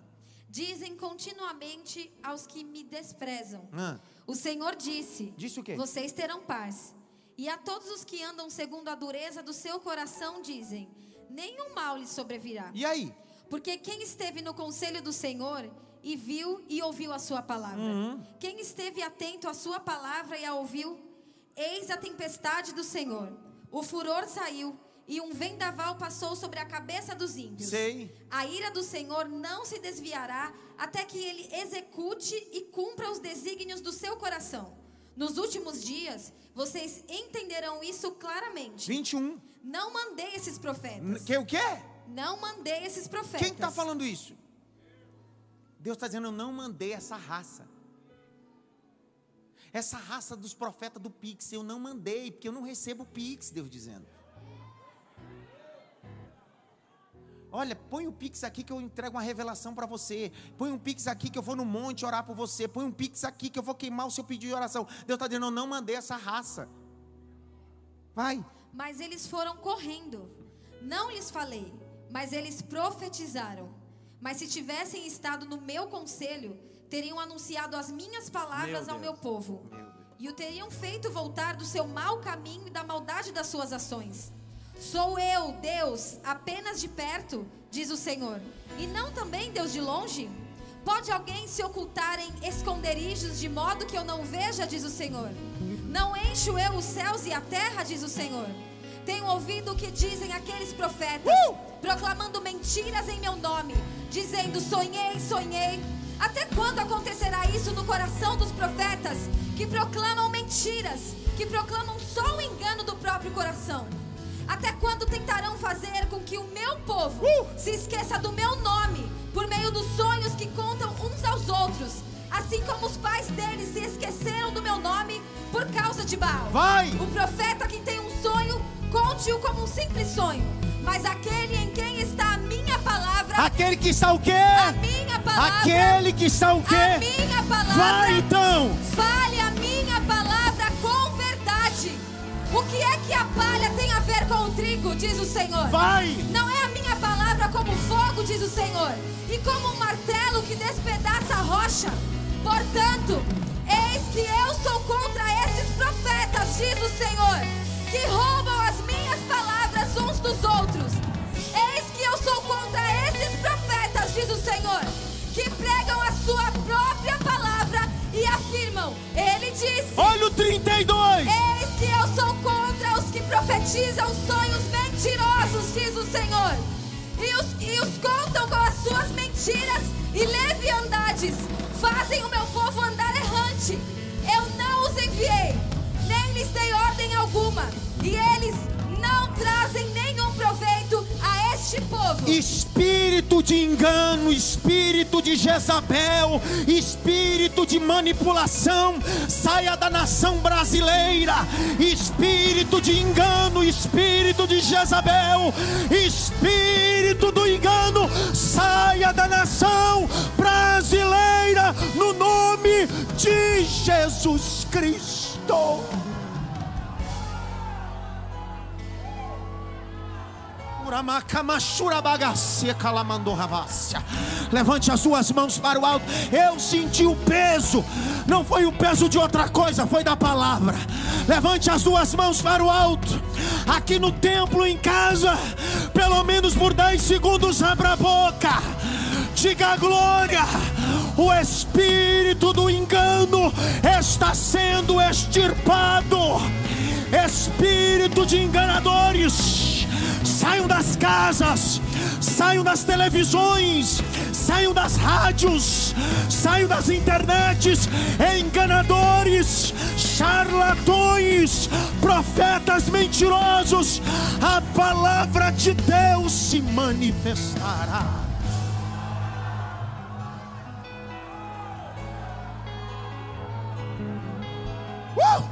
Dizem continuamente aos que me desprezam. Ah. O Senhor disse: Disse o quê? Vocês terão paz. E a todos os que andam segundo a dureza do seu coração dizem: nenhum mal lhe sobrevirá. E aí? Porque quem esteve no conselho do Senhor e viu e ouviu a sua palavra. Uhum. Quem esteve atento à sua palavra e a ouviu, eis a tempestade do Senhor. O furor saiu e um vendaval passou sobre a cabeça dos ímpios. Sei. A ira do Senhor não se desviará até que ele execute e cumpra os desígnios do seu coração. Nos últimos dias, vocês entenderão isso claramente. 21. Não mandei esses profetas. Que o quê? Não mandei esses profetas. Quem está falando isso? Deus está dizendo: Eu não mandei essa raça. Essa raça dos profetas do Pix, eu não mandei, porque eu não recebo Pix, Deus dizendo. Olha, põe um pix aqui que eu entrego uma revelação para você. Põe um pix aqui que eu vou no monte orar por você. Põe um pix aqui que eu vou queimar o seu pedido de oração. Deus está dizendo, eu não mandei essa raça. Vai. Mas eles foram correndo. Não lhes falei, mas eles profetizaram. Mas se tivessem estado no meu conselho, teriam anunciado as minhas palavras Meu ao meu povo. Meu. E o teriam feito voltar do seu mau caminho e da maldade das suas ações. Sou eu, Deus, apenas de perto, diz o Senhor, e não também Deus de longe? Pode alguém se ocultar em esconderijos de modo que eu não veja, diz o Senhor? Não encho eu os céus e a terra, diz o Senhor. Tenho ouvido o que dizem aqueles profetas, proclamando mentiras em meu nome, dizendo: sonhei, sonhei. Até quando acontecerá isso no coração dos profetas que proclamam mentiras, que proclamam só o engano do próprio coração? Até quando tentarão fazer com que o meu povo se esqueça do meu nome por meio dos sonhos que contam uns aos outros, assim como os pais deles se esqueceram do meu nome por causa de Baal? Vai! O profeta que tem um sonho, conte-o como um simples sonho, mas aquele em quem está a minha palavra, Aquele que está o quê? a minha palavra, Aquele que está o a quê? minha palavra, Vai então! Fale a minha palavra com verdade. O que é que a palha tem a ver com o trigo, diz o Senhor? Vai! Não é a minha palavra como fogo, diz o Senhor, e como um martelo que despedaça a rocha. Portanto, eis que eu sou contra esses profetas, diz o Senhor, que roubam as minhas palavras uns dos outros. Eis que eu sou contra esses profetas, diz o Senhor, que pregam a sua própria palavra e afirmam: Ele disse. Olha o 32! Eis que eu sou contra os que profetizam sonhos mentirosos, diz o Senhor, e os, e os contam com as suas mentiras e leviandades, fazem o meu povo andar errante. Eu não os enviei, lhes dei ordem alguma, e eles não trazem nenhum proveito a este povo. Espírito de engano, espírito de Jezabel, espírito de manipulação, saia da nação brasileira. Espírito de engano, espírito de Jezabel, espírito do engano, saia da nação brasileira, no nome de Jesus Cristo. Levante as suas mãos para o alto. Eu senti o peso. Não foi o peso de outra coisa, foi da palavra. Levante as suas mãos para o alto. Aqui no templo, em casa, pelo menos por 10 segundos, abra a boca. Diga glória. O espírito do engano está sendo extirpado. Espírito de enganadores saiam das casas, saiam das televisões, saiam das rádios, saiam das internets, enganadores, charlatões, profetas mentirosos, a palavra de Deus se manifestará. Uh!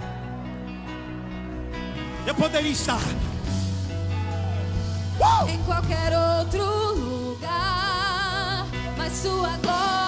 Eu poderia estar! Em qualquer outro lugar, mas sua glória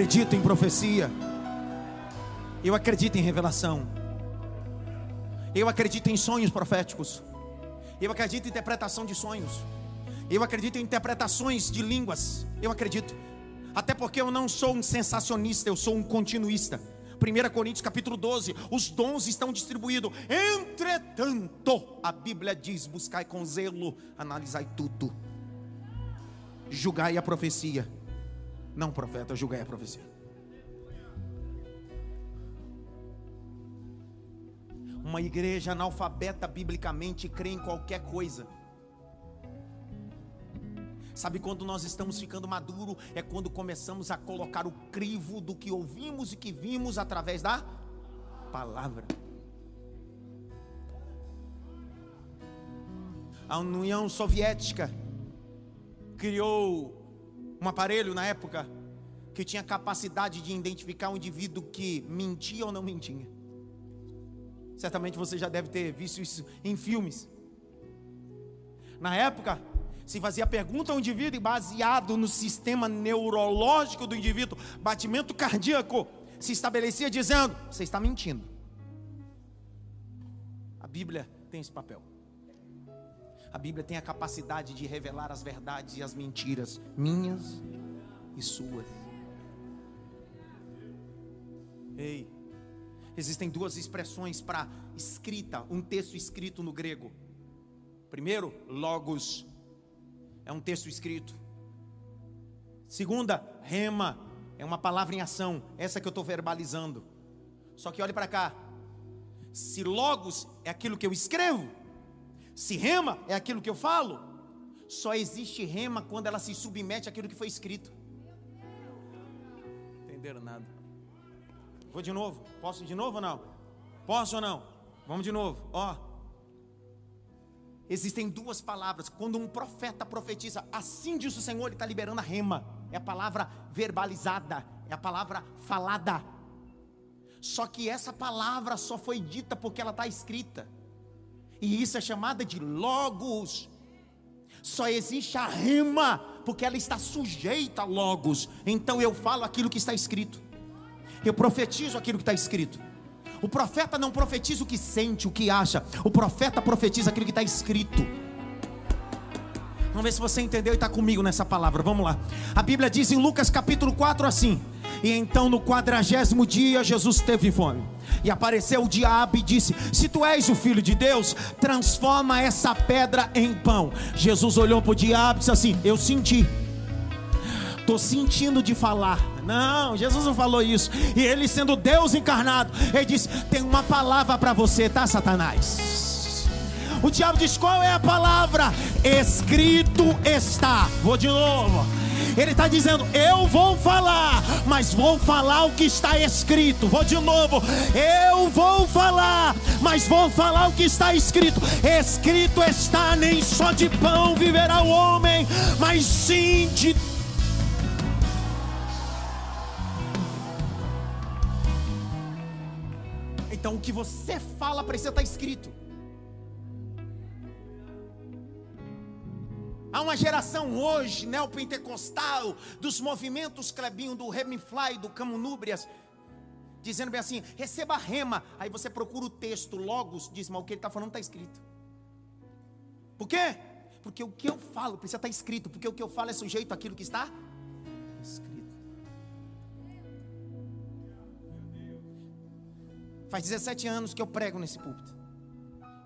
acredito em profecia. Eu acredito em revelação. Eu acredito em sonhos proféticos. Eu acredito em interpretação de sonhos. Eu acredito em interpretações de línguas. Eu acredito. Até porque eu não sou um sensacionista, eu sou um continuista. 1 Coríntios capítulo 12, os dons estão distribuídos. Entretanto, a Bíblia diz: buscai com zelo, analisai tudo. Julgai a profecia. Não, profeta, julgai a profecia. Uma igreja analfabeta biblicamente crê em qualquer coisa. Sabe quando nós estamos ficando maduro? É quando começamos a colocar o crivo do que ouvimos e que vimos através da palavra. A União Soviética criou um aparelho na época que tinha capacidade de identificar um indivíduo que mentia ou não mentia. Certamente você já deve ter visto isso em filmes. Na época, se fazia pergunta ao indivíduo e baseado no sistema neurológico do indivíduo, batimento cardíaco, se estabelecia dizendo: você está mentindo. A Bíblia tem esse papel. A Bíblia tem a capacidade de revelar as verdades e as mentiras, minhas e suas. Ei, existem duas expressões para escrita, um texto escrito no grego. Primeiro, logos, é um texto escrito. Segunda, rema, é uma palavra em ação, essa que eu estou verbalizando. Só que olhe para cá. Se logos é aquilo que eu escrevo, se rema é aquilo que eu falo, só existe rema quando ela se submete àquilo que foi escrito. Entenderam nada? Vou de novo. Posso de novo ou não? Posso ou não? Vamos de novo. Ó. Existem duas palavras. Quando um profeta profetiza, assim diz o Senhor, ele está liberando a rema. É a palavra verbalizada, é a palavra falada. Só que essa palavra só foi dita porque ela está escrita. E isso é chamada de logos. Só existe a rema porque ela está sujeita a logos. Então eu falo aquilo que está escrito. Eu profetizo aquilo que está escrito. O profeta não profetiza o que sente, o que acha. O profeta profetiza aquilo que está escrito. Vamos ver se você entendeu e está comigo nessa palavra. Vamos lá. A Bíblia diz em Lucas capítulo 4 assim: E então no quadragésimo dia Jesus teve fome. E apareceu o diabo e disse: Se tu és o filho de Deus, transforma essa pedra em pão. Jesus olhou para o diabo e disse assim: Eu senti estou sentindo de falar. Não, Jesus não falou isso. E ele, sendo Deus encarnado, ele disse: Tem uma palavra para você, tá, Satanás? O diabo diz: Qual é a palavra? Escrito está. Vou de novo. Ele está dizendo: Eu vou falar, mas vou falar o que está escrito. Vou de novo. Eu vou falar, mas vou falar o que está escrito. Escrito está: Nem só de pão viverá o homem, mas sim de Então o que você fala precisa estar escrito. Há uma geração hoje, neopentecostal, dos movimentos Clebinho, do Remifly, do Camunúbrias, dizendo bem assim: receba a rema. Aí você procura o texto, logos, diz, mas o que ele está falando está escrito. Por quê? Porque o que eu falo precisa estar escrito, porque o que eu falo é sujeito àquilo que está escrito. Faz 17 anos que eu prego nesse púlpito.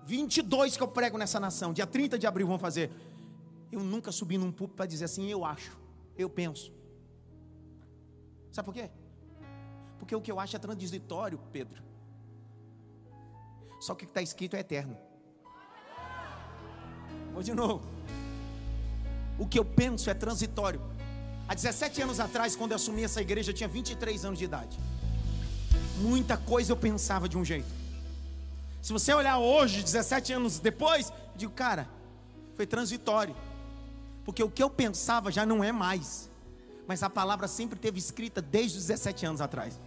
22 que eu prego nessa nação. Dia 30 de abril vão fazer. Eu nunca subi num púlpito para dizer assim, eu acho, eu penso. Sabe por quê? Porque o que eu acho é transitório, Pedro. Só que o que está escrito é eterno. Vou de novo. O que eu penso é transitório. Há 17 anos atrás, quando eu assumi essa igreja, eu tinha 23 anos de idade muita coisa eu pensava de um jeito. Se você olhar hoje, 17 anos depois, eu digo, cara, foi transitório. Porque o que eu pensava já não é mais. Mas a palavra sempre teve escrita desde os 17 anos atrás.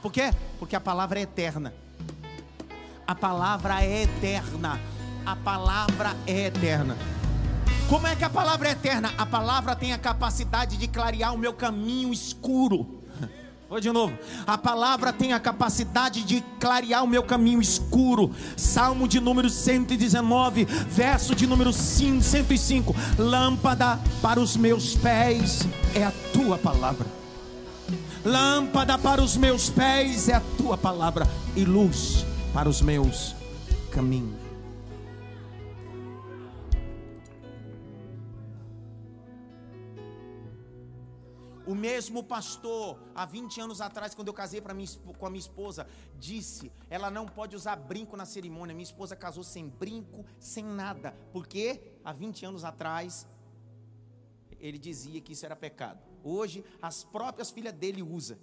Por quê? Porque a palavra é eterna. A palavra é eterna. A palavra é eterna. Como é que a palavra é eterna? A palavra tem a capacidade de clarear o meu caminho escuro. Vou de novo. A palavra tem a capacidade de clarear o meu caminho escuro. Salmo de número 119, verso de número 5, 105. Lâmpada para os meus pés é a tua palavra. Lâmpada para os meus pés é a tua palavra e luz para os meus caminhos. O mesmo pastor, há 20 anos atrás, quando eu casei minha, com a minha esposa, disse: ela não pode usar brinco na cerimônia. Minha esposa casou sem brinco, sem nada, porque há 20 anos atrás ele dizia que isso era pecado. Hoje, as próprias filhas dele usam.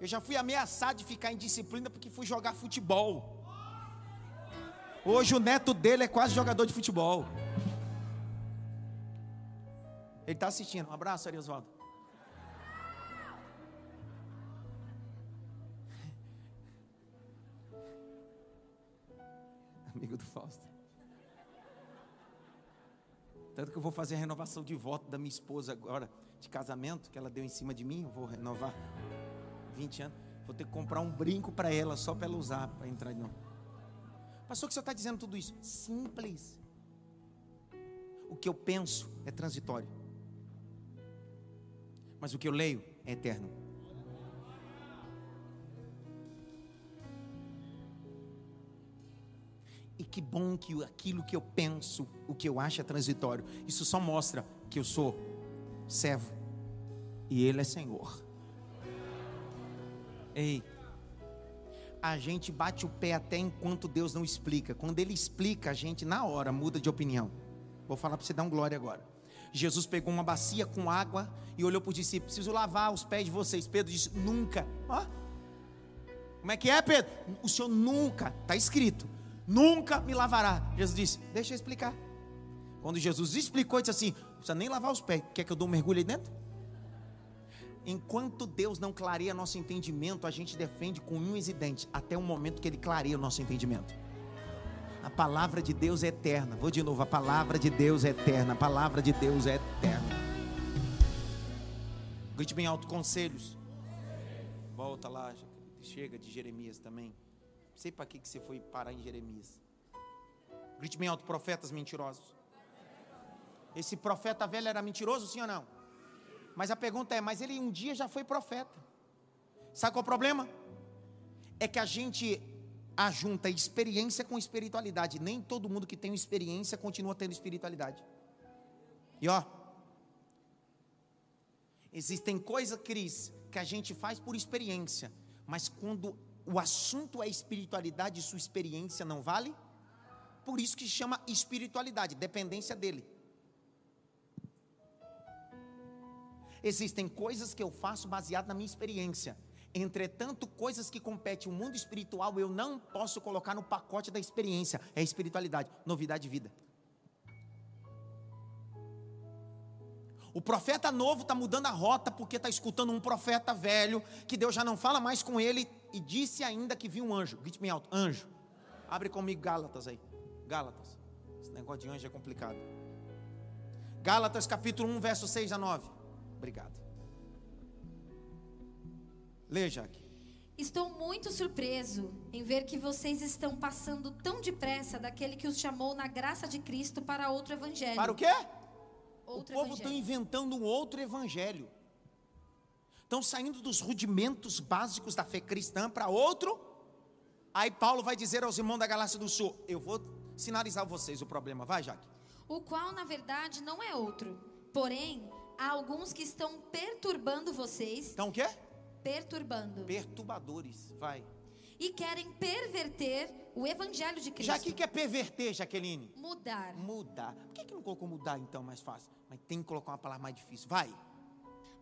Eu já fui ameaçado de ficar em disciplina porque fui jogar futebol. Hoje o neto dele é quase jogador de futebol. Ele está assistindo. Um abraço, Ari Osvaldo. [LAUGHS] Amigo do Fausto. Tanto que eu vou fazer a renovação de voto da minha esposa agora, de casamento, que ela deu em cima de mim. Eu vou renovar 20 anos. Vou ter que comprar um brinco para ela, só para ela usar, para entrar de novo. Pastor, que você está dizendo tudo isso? Simples. O que eu penso é transitório. Mas o que eu leio é eterno. E que bom que aquilo que eu penso, o que eu acho é transitório. Isso só mostra que eu sou servo e Ele é Senhor. Ei, a gente bate o pé até enquanto Deus não explica. Quando Ele explica, a gente na hora muda de opinião. Vou falar para você dar um glória agora. Jesus pegou uma bacia com água e olhou para os discípulos: Preciso lavar os pés de vocês. Pedro disse: Nunca. Ó. Como é que é, Pedro? O senhor nunca, está escrito, nunca me lavará. Jesus disse: Deixa eu explicar. Quando Jesus explicou, disse assim: Não precisa nem lavar os pés. Quer que eu dou um mergulho aí dentro? Enquanto Deus não clareia nosso entendimento, a gente defende com unhas e dentes, até o momento que Ele clareia o nosso entendimento. A palavra de Deus é eterna. Vou de novo, a palavra de Deus é eterna. A palavra de Deus é eterna. Grite bem alto, conselhos. Volta lá, chega de Jeremias também. Não sei para que, que você foi parar em Jeremias. Grite bem alto, profetas mentirosos. Esse profeta velho era mentiroso, sim ou não? Mas a pergunta é: mas ele um dia já foi profeta. Sabe qual é o problema? É que a gente ajunta experiência com espiritualidade. Nem todo mundo que tem experiência continua tendo espiritualidade. E ó, existem coisas, Cris, que a gente faz por experiência, mas quando o assunto é espiritualidade, sua experiência não vale. Por isso que chama espiritualidade, dependência dele. Existem coisas que eu faço baseado na minha experiência. Entretanto, coisas que competem o mundo espiritual, eu não posso colocar no pacote da experiência. É espiritualidade, novidade de vida. O profeta novo está mudando a rota porque está escutando um profeta velho que Deus já não fala mais com ele e disse ainda que viu um anjo. Grite me alto, anjo. Abre comigo Gálatas aí. Gálatas. Esse negócio de anjo é complicado. Gálatas capítulo 1, verso 6 a 9. Obrigado. Leia, Jaque. Estou muito surpreso em ver que vocês estão passando tão depressa daquele que os chamou na graça de Cristo para outro evangelho. Para o quê? Outro o povo está inventando um outro evangelho. Estão saindo dos rudimentos básicos da fé cristã para outro. Aí Paulo vai dizer aos irmãos da Galácia do Sul: Eu vou sinalizar vocês o problema. Vai, Jaque. O qual, na verdade, não é outro. Porém, há alguns que estão perturbando vocês. Estão o quê? Perturbando. Perturbadores, vai. E querem perverter o evangelho de Cristo. Já que quer perverter, Jaqueline? Mudar. Mudar. Por que, que não colocou mudar então mais fácil? Mas tem que colocar uma palavra mais difícil. Vai.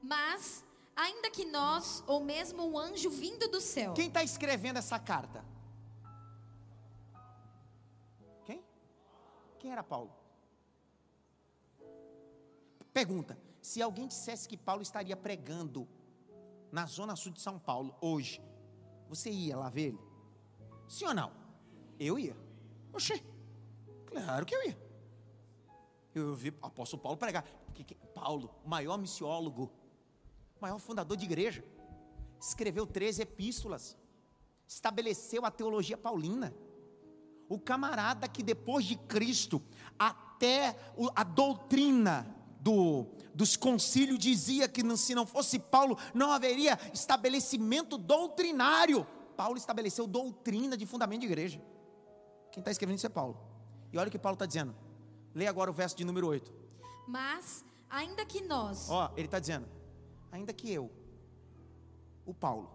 Mas, ainda que nós, ou mesmo um anjo vindo do céu. Quem está escrevendo essa carta? Quem? Quem era Paulo? Pergunta: se alguém dissesse que Paulo estaria pregando na zona sul de São Paulo hoje, você ia lá ver ele? Sim ou não? Eu ia. Oxê, Claro que eu ia. Eu vi o apóstolo Paulo pregar. Porque Paulo, maior missiólogo, maior fundador de igreja, escreveu 13 epístolas, estabeleceu a teologia paulina. O camarada que depois de Cristo, até a doutrina do, dos concílios dizia que se não fosse Paulo, não haveria estabelecimento doutrinário. Paulo estabeleceu doutrina de fundamento de igreja. Quem está escrevendo isso é Paulo. E olha o que Paulo está dizendo. Leia agora o verso de número 8. Mas, ainda que nós. Ó, ele está dizendo: ainda que eu, o Paulo,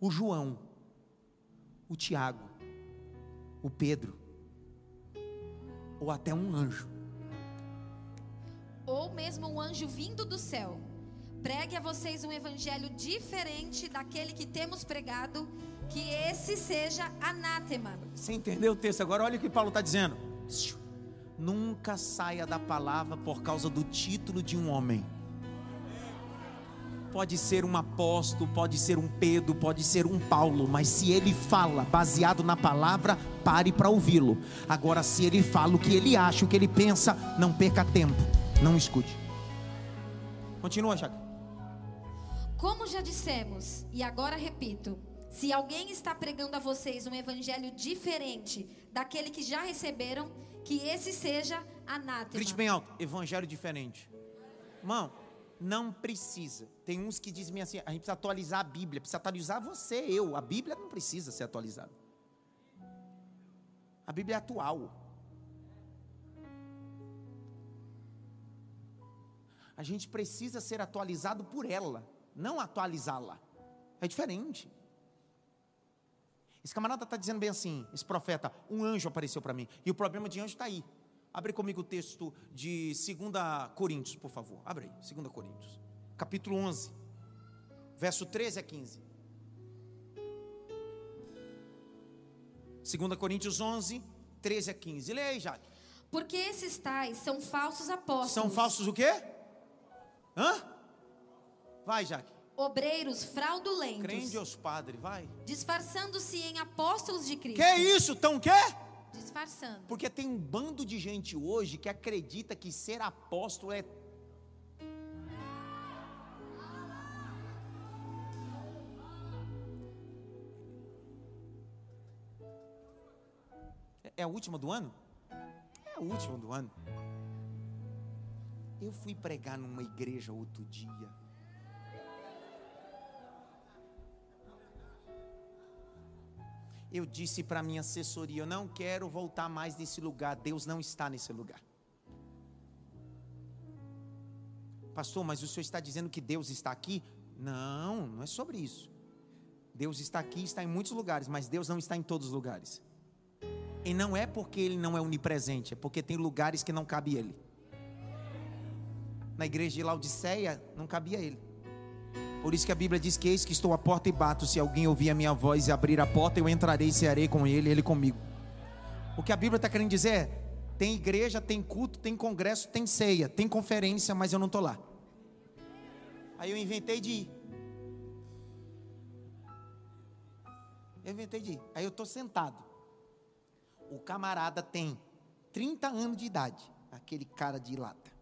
o João, o Tiago, o Pedro, ou até um anjo, ou mesmo um anjo vindo do céu, pregue a vocês um evangelho diferente daquele que temos pregado, que esse seja anátema. Você entendeu o texto? Agora olha o que Paulo está dizendo. Nunca saia da palavra por causa do título de um homem. Pode ser um apóstolo, pode ser um Pedro, pode ser um Paulo, mas se ele fala baseado na palavra, pare para ouvi-lo. Agora, se ele fala o que ele acha, o que ele pensa, não perca tempo, não escute. Continua, Jaque. Como já dissemos, e agora repito, se alguém está pregando a vocês um evangelho diferente daquele que já receberam, que esse seja anátema. Grite bem alto, evangelho diferente. Irmão, não precisa. Tem uns que dizem assim, a gente precisa atualizar a Bíblia, precisa atualizar você, eu. A Bíblia não precisa ser atualizada. A Bíblia é atual. A gente precisa ser atualizado por ela, não atualizá-la. É diferente. Esse camarada está dizendo bem assim, esse profeta, um anjo apareceu para mim. E o problema de anjo está aí. Abre comigo o texto de 2 Coríntios, por favor. Abre aí, 2 Coríntios. Capítulo 11, verso 13 a 15. 2 Coríntios 11, 13 a 15. Leia aí, Jaque. Porque esses tais são falsos apóstolos. São falsos o quê? Hã? Vai, Jaque. Obreiros fraudulentos. Crente aos padres, vai. Disfarçando-se em apóstolos de Cristo. Que isso? Tão quê? Disfarçando. Porque tem um bando de gente hoje que acredita que ser apóstolo é É a última do ano? É a última do ano. Eu fui pregar numa igreja outro dia. Eu disse para minha assessoria: eu não quero voltar mais nesse lugar. Deus não está nesse lugar. Pastor, mas o senhor está dizendo que Deus está aqui? Não, não é sobre isso. Deus está aqui, está em muitos lugares, mas Deus não está em todos os lugares. E não é porque ele não é onipresente, é porque tem lugares que não cabe ele. Na igreja de Laodiceia não cabia ele. Por isso que a Bíblia diz que eis que estou à porta e bato. Se alguém ouvir a minha voz e abrir a porta, eu entrarei e cearei com ele, ele comigo. O que a Bíblia está querendo dizer é: tem igreja, tem culto, tem congresso, tem ceia, tem conferência, mas eu não estou lá. Aí eu inventei de ir. Eu inventei de ir. Aí eu estou sentado. O camarada tem 30 anos de idade, aquele cara de lata.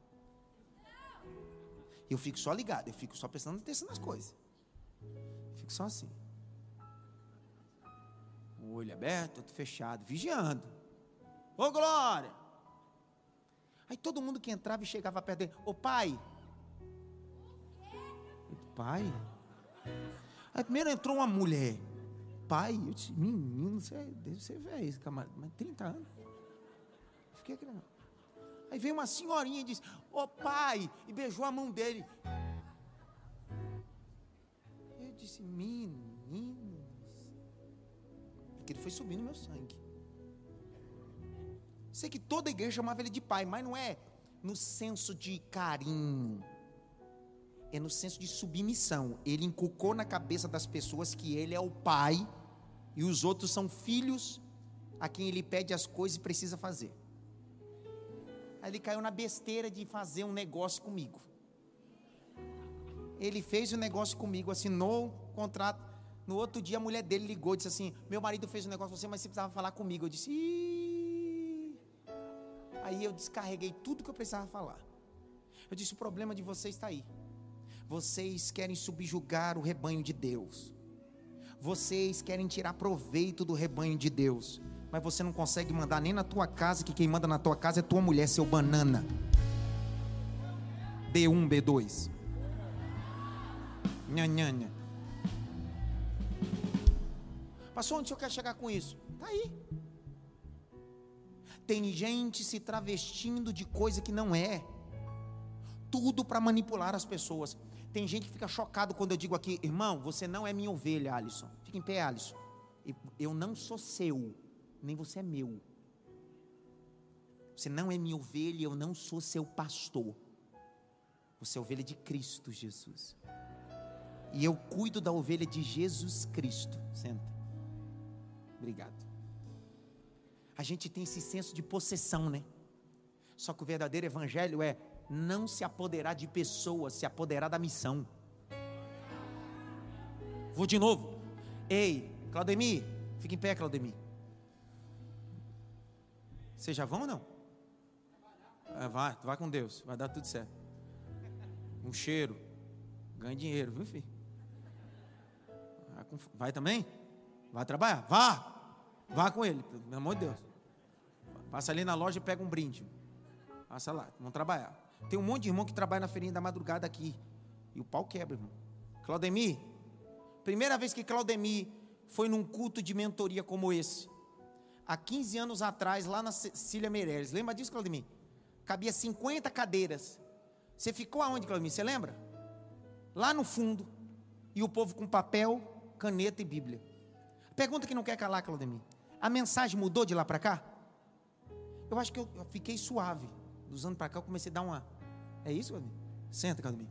Eu fico só ligado, eu fico só prestando atenção nas coisas. Fico só assim. O olho aberto, outro fechado, vigiando. Ô glória! Aí todo mundo que entrava e chegava perto dele, ô pai. Pai? Aí primeiro entrou uma mulher pai, eu disse, menino, você deve ser velho, camarada, mas 30 anos. Fiquei aqui, não. Aí veio uma senhorinha e disse, ô oh, pai, e beijou a mão dele. Eu disse, meninos, porque ele foi subindo meu sangue. Sei que toda igreja chamava ele de pai, mas não é no senso de carinho é no senso de submissão. Ele inculcou na cabeça das pessoas que ele é o pai e os outros são filhos a quem ele pede as coisas e precisa fazer. Aí ele caiu na besteira de fazer um negócio comigo. Ele fez o um negócio comigo, assinou o contrato. No outro dia a mulher dele ligou e disse assim: Meu marido fez um negócio com você, mas você precisava falar comigo. Eu disse: Ih. Aí eu descarreguei tudo que eu precisava falar. Eu disse: o problema de vocês está aí. Vocês querem subjugar o rebanho de Deus. Vocês querem tirar proveito do rebanho de Deus. Mas você não consegue mandar nem na tua casa, que quem manda na tua casa é tua mulher, seu banana. B1, B2. Nhanhanha. Passou onde o senhor quer chegar com isso? Tá aí. Tem gente se travestindo de coisa que não é. Tudo para manipular as pessoas. Tem gente que fica chocado quando eu digo aqui, irmão, você não é minha ovelha, Alisson. Fica em pé, Alisson. Eu não sou seu, nem você é meu. Você não é minha ovelha, eu não sou seu pastor. Você é ovelha de Cristo Jesus. E eu cuido da ovelha de Jesus Cristo. Senta. Obrigado. A gente tem esse senso de possessão, né? Só que o verdadeiro evangelho é não se apoderar de pessoas, se apoderar da missão. Vou de novo. Ei, Claudemir, fica em pé, Claudemir. Vocês já vão ou não? É, vai, vai com Deus, vai dar tudo certo. Um cheiro, ganha dinheiro, viu, filho? Vai também? Vai trabalhar? Vá! Vá com ele, pelo amor de Deus. Passa ali na loja e pega um brinde. Passa lá, vamos trabalhar. Tem um monte de irmão que trabalha na feirinha da madrugada aqui. E o pau quebra, irmão. Claudemir, primeira vez que Claudemir foi num culto de mentoria como esse. Há 15 anos atrás, lá na Cecília Meireles. Lembra disso, Claudemir? Cabia 50 cadeiras. Você ficou aonde, Claudemir? Você lembra? Lá no fundo. E o povo com papel, caneta e Bíblia. Pergunta que não quer calar, Claudemir. A mensagem mudou de lá para cá? Eu acho que eu, fiquei suave. Dos anos para cá eu comecei a dar uma. É isso, Claudemir? Senta, Claudemir.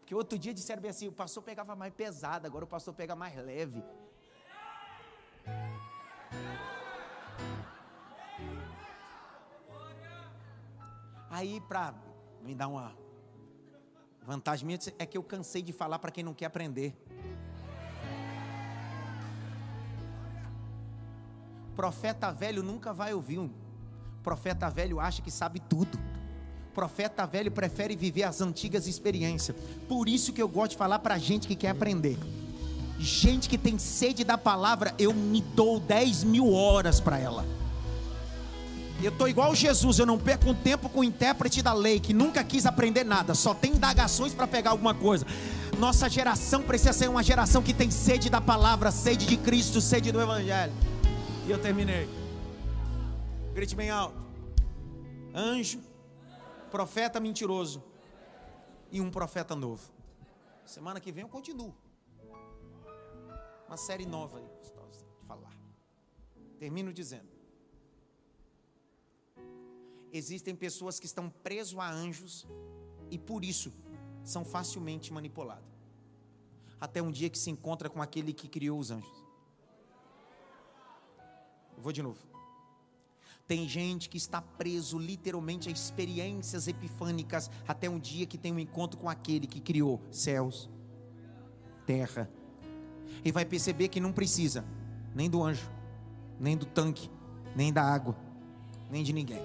Porque outro dia disseram bem assim: o pastor pegava mais pesado, agora o pastor pega mais leve. Aí, para me dar uma vantagem é que eu cansei de falar para quem não quer aprender. Profeta velho nunca vai ouvir um. Profeta velho acha que sabe tudo. Profeta velho prefere viver as antigas experiências. Por isso que eu gosto de falar para gente que quer aprender. Gente que tem sede da palavra, eu me dou 10 mil horas para ela. Eu estou igual Jesus, eu não perco um tempo com o intérprete da lei, que nunca quis aprender nada, só tem indagações para pegar alguma coisa. Nossa geração precisa ser uma geração que tem sede da palavra, sede de Cristo, sede do Evangelho. E eu terminei. Grite bem alto. Anjo, profeta mentiroso e um profeta novo. Semana que vem eu continuo. Uma série nova gostosa de falar. Termino dizendo: Existem pessoas que estão presos a anjos e por isso são facilmente manipulados. Até um dia que se encontra com aquele que criou os anjos. Vou de novo. Tem gente que está preso literalmente a experiências epifânicas até um dia que tem um encontro com aquele que criou céus, terra. E vai perceber que não precisa nem do anjo, nem do tanque, nem da água, nem de ninguém.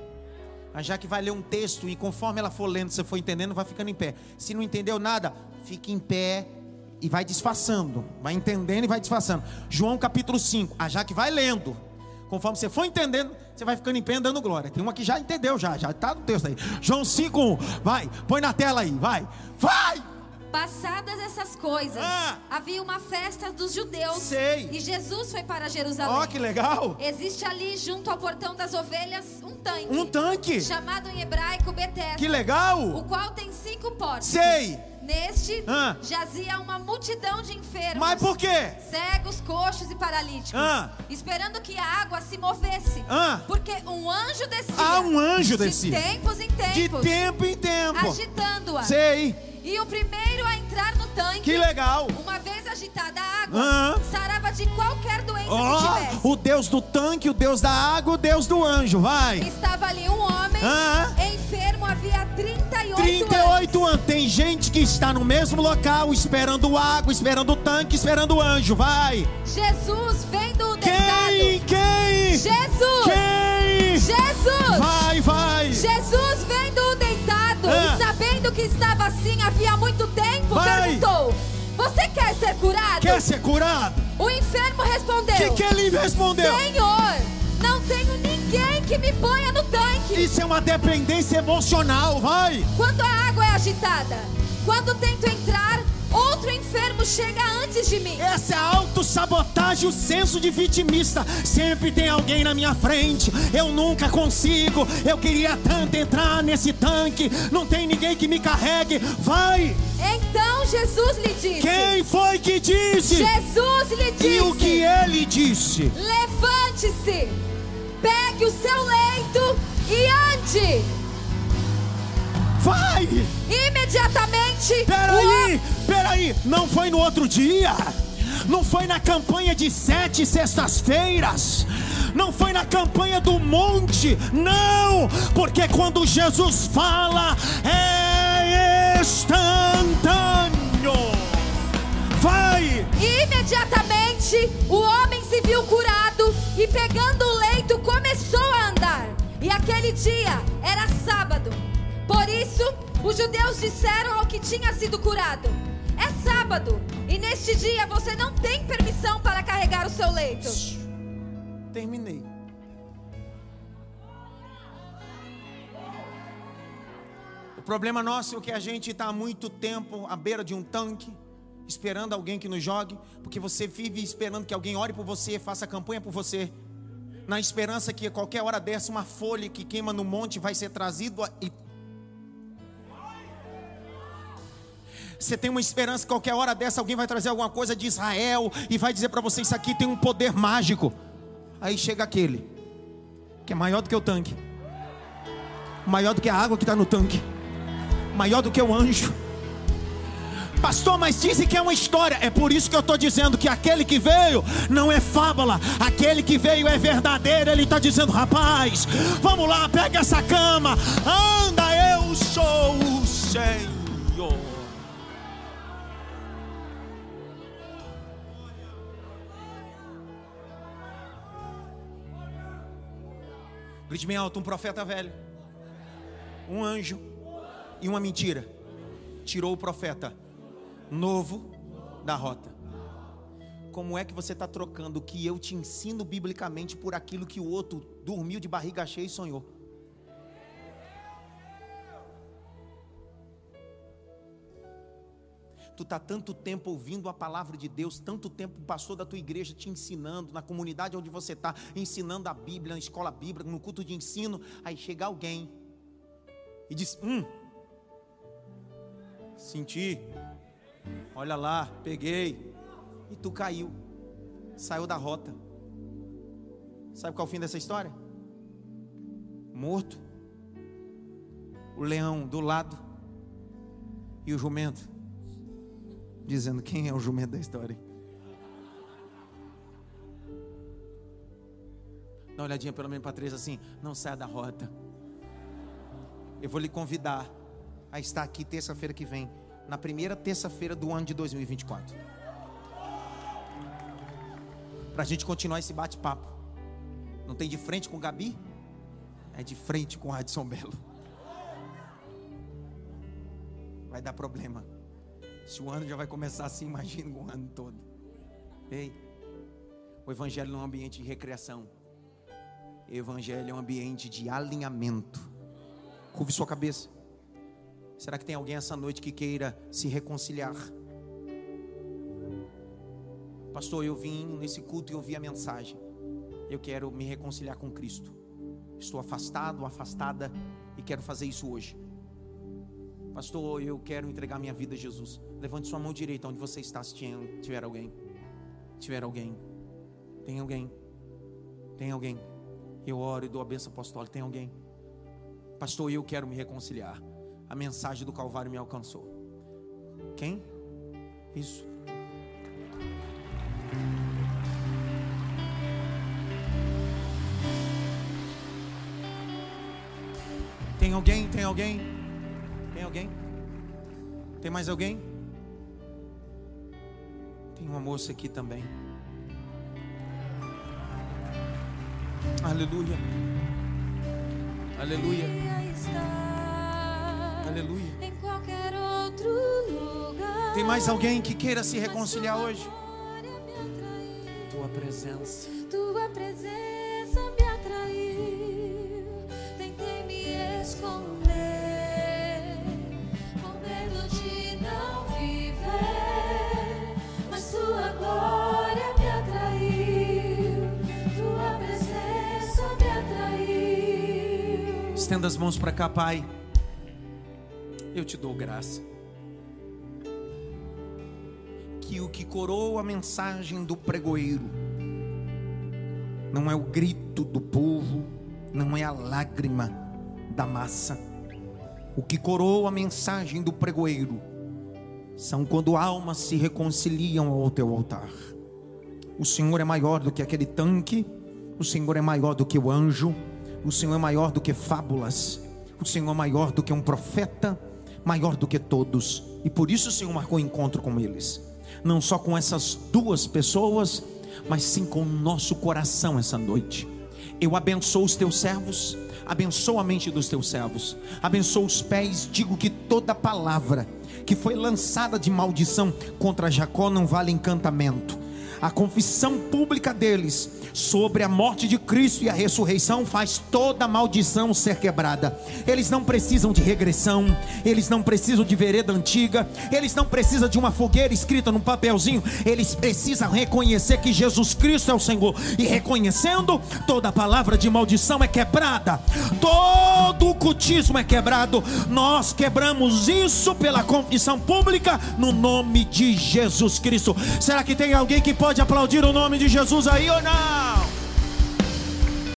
Mas já que vai ler um texto e conforme ela for lendo, você for entendendo, vai ficando em pé. Se não entendeu nada, fique em pé e vai disfarçando. Vai entendendo e vai disfarçando. João capítulo 5. A Jaque vai lendo. Conforme você for entendendo, você vai ficando em pé dando glória. Tem uma que já entendeu, já, já está no texto aí. João 5, vai, põe na tela aí, vai, vai! Passadas essas coisas, ah, havia uma festa dos judeus. Sei. E Jesus foi para Jerusalém. Ó, oh, que legal. Existe ali, junto ao portão das ovelhas, um tanque. Um tanque. Chamado em hebraico Betesda. Que legal. O qual tem cinco portas. Sei. Neste ah. jazia uma multidão de enfermos. Mas por quê? Cegos, coxos e paralíticos. Ah. Esperando que a água se movesse. Ah. Porque um anjo descia. Ah, um anjo descia. De tempos em tempos. De tempo em tempo. Agitando-a. Sei. E o primeiro a entrar no tanque. Que legal. Uma vez agitada a água, sarava de qualquer doença oh, que tivesse. O Deus do tanque, o Deus da água, o Deus do anjo, vai. Estava ali um homem enfermo havia 38, 38 anos. anos. Tem gente que está no mesmo local esperando água, esperando tanque, esperando anjo, vai. Jesus vendo o Quem? Quem? Jesus. Quem? Jesus. Vai, vai. Jesus vendo havia muito tempo Vai. perguntou: Você quer ser curado? Quer ser curado? O enfermo respondeu: Que que ele respondeu? Senhor, não tenho ninguém que me ponha no tanque. Isso é uma dependência emocional, vai. Quando a água é agitada, quando tento entrar, outro enfermo chega antes de mim. Essa é a autossabotagem, o senso de vitimista. Sempre tem alguém na minha frente. Eu nunca consigo. Eu queria tanto entrar nesse tanque. Não tem ninguém que me carregue. Vai! Então Jesus lhe disse: Quem foi que disse? Jesus lhe disse: E o que ele disse? Levante-se, pegue o seu leito e ande. Vai! Imediatamente, o Peraí, peraí. Não foi no outro dia? Não foi na campanha de sete sextas-feiras? Não foi na campanha do monte? Não! Porque quando Jesus fala, é instantâneo. Vai! Imediatamente o homem se viu curado e pegando o leito começou a andar. E aquele dia era sábado. Por isso, os judeus disseram ao que tinha sido curado: É sábado, e neste dia você não tem permissão para carregar o seu leito. Terminei. O problema nosso é que a gente está há muito tempo à beira de um tanque, esperando alguém que nos jogue, porque você vive esperando que alguém ore por você, faça campanha por você, na esperança que a qualquer hora dessa uma folha que queima no monte vai ser trazido a- e Você tem uma esperança que qualquer hora dessa alguém vai trazer alguma coisa de Israel e vai dizer para você: Isso aqui tem um poder mágico. Aí chega aquele, que é maior do que o tanque, maior do que a água que está no tanque, maior do que o anjo. Pastor, mas dizem que é uma história. É por isso que eu estou dizendo que aquele que veio não é fábula, aquele que veio é verdadeiro. Ele está dizendo: rapaz, vamos lá, pega essa cama, anda, eu sou o Senhor. Grite bem alto: um profeta velho, um anjo e uma mentira. Tirou o profeta novo da rota. Como é que você está trocando o que eu te ensino biblicamente por aquilo que o outro dormiu de barriga cheia e sonhou? Tu está tanto tempo ouvindo a palavra de Deus, tanto tempo o pastor da tua igreja te ensinando, na comunidade onde você está, ensinando a Bíblia, na escola bíblica, no culto de ensino. Aí chega alguém e diz: Hum, senti, olha lá, peguei. E tu caiu, saiu da rota. Sabe qual é o fim dessa história? Morto, o leão do lado e o jumento dizendo quem é o jumento da história. Dá uma olhadinha pelo menos para três assim, não saia da rota. Eu vou lhe convidar a estar aqui terça-feira que vem, na primeira terça-feira do ano de 2024. Para a gente continuar esse bate-papo. Não tem de frente com o Gabi? É de frente com o Adson Belo. Vai dar problema. Se o ano já vai começar assim, [LAUGHS] imagina o ano todo. Ei, o Evangelho não é um ambiente de recreação. O Evangelho é um ambiente de alinhamento. Curve sua cabeça. Será que tem alguém essa noite que queira se reconciliar? Pastor, eu vim nesse culto e ouvi a mensagem. Eu quero me reconciliar com Cristo. Estou afastado, afastada e quero fazer isso hoje. Pastor, eu quero entregar minha vida a Jesus. Levante sua mão direita onde você está, se tiver- alguém. Tiver alguém. Tem alguém. Tem alguém. Eu oro e dou a benção apostólica. Tem alguém. Pastor, eu quero me reconciliar. A mensagem do Calvário me alcançou. Quem? Isso. Tem alguém? Tem alguém? Tem alguém? Tem mais alguém? Tem uma moça aqui também. Aleluia. Aleluia. Aleluia. Tem mais alguém que queira se reconciliar hoje? Tua presença. Mãos para cá, Pai. Eu te dou graça. Que o que coroa a mensagem do pregoeiro não é o grito do povo, não é a lágrima da massa. O que coroa a mensagem do pregoeiro são quando almas se reconciliam ao teu altar. O Senhor é maior do que aquele tanque, o Senhor é maior do que o anjo, o Senhor é maior do que fábulas, o Senhor é maior do que um profeta, maior do que todos, e por isso o Senhor marcou encontro com eles, não só com essas duas pessoas, mas sim com o nosso coração essa noite. Eu abençoo os teus servos, abençoo a mente dos teus servos, abençoo os pés, digo que toda palavra que foi lançada de maldição contra Jacó não vale encantamento. A confissão pública deles sobre a morte de Cristo e a ressurreição faz toda maldição ser quebrada. Eles não precisam de regressão, eles não precisam de vereda antiga, eles não precisam de uma fogueira escrita num papelzinho, eles precisam reconhecer que Jesus Cristo é o Senhor e reconhecendo, toda palavra de maldição é quebrada, todo o cultismo é quebrado. Nós quebramos isso pela confissão pública no nome de Jesus Cristo. Será que tem alguém que pode aplaudir o nome de Jesus aí ou não? now.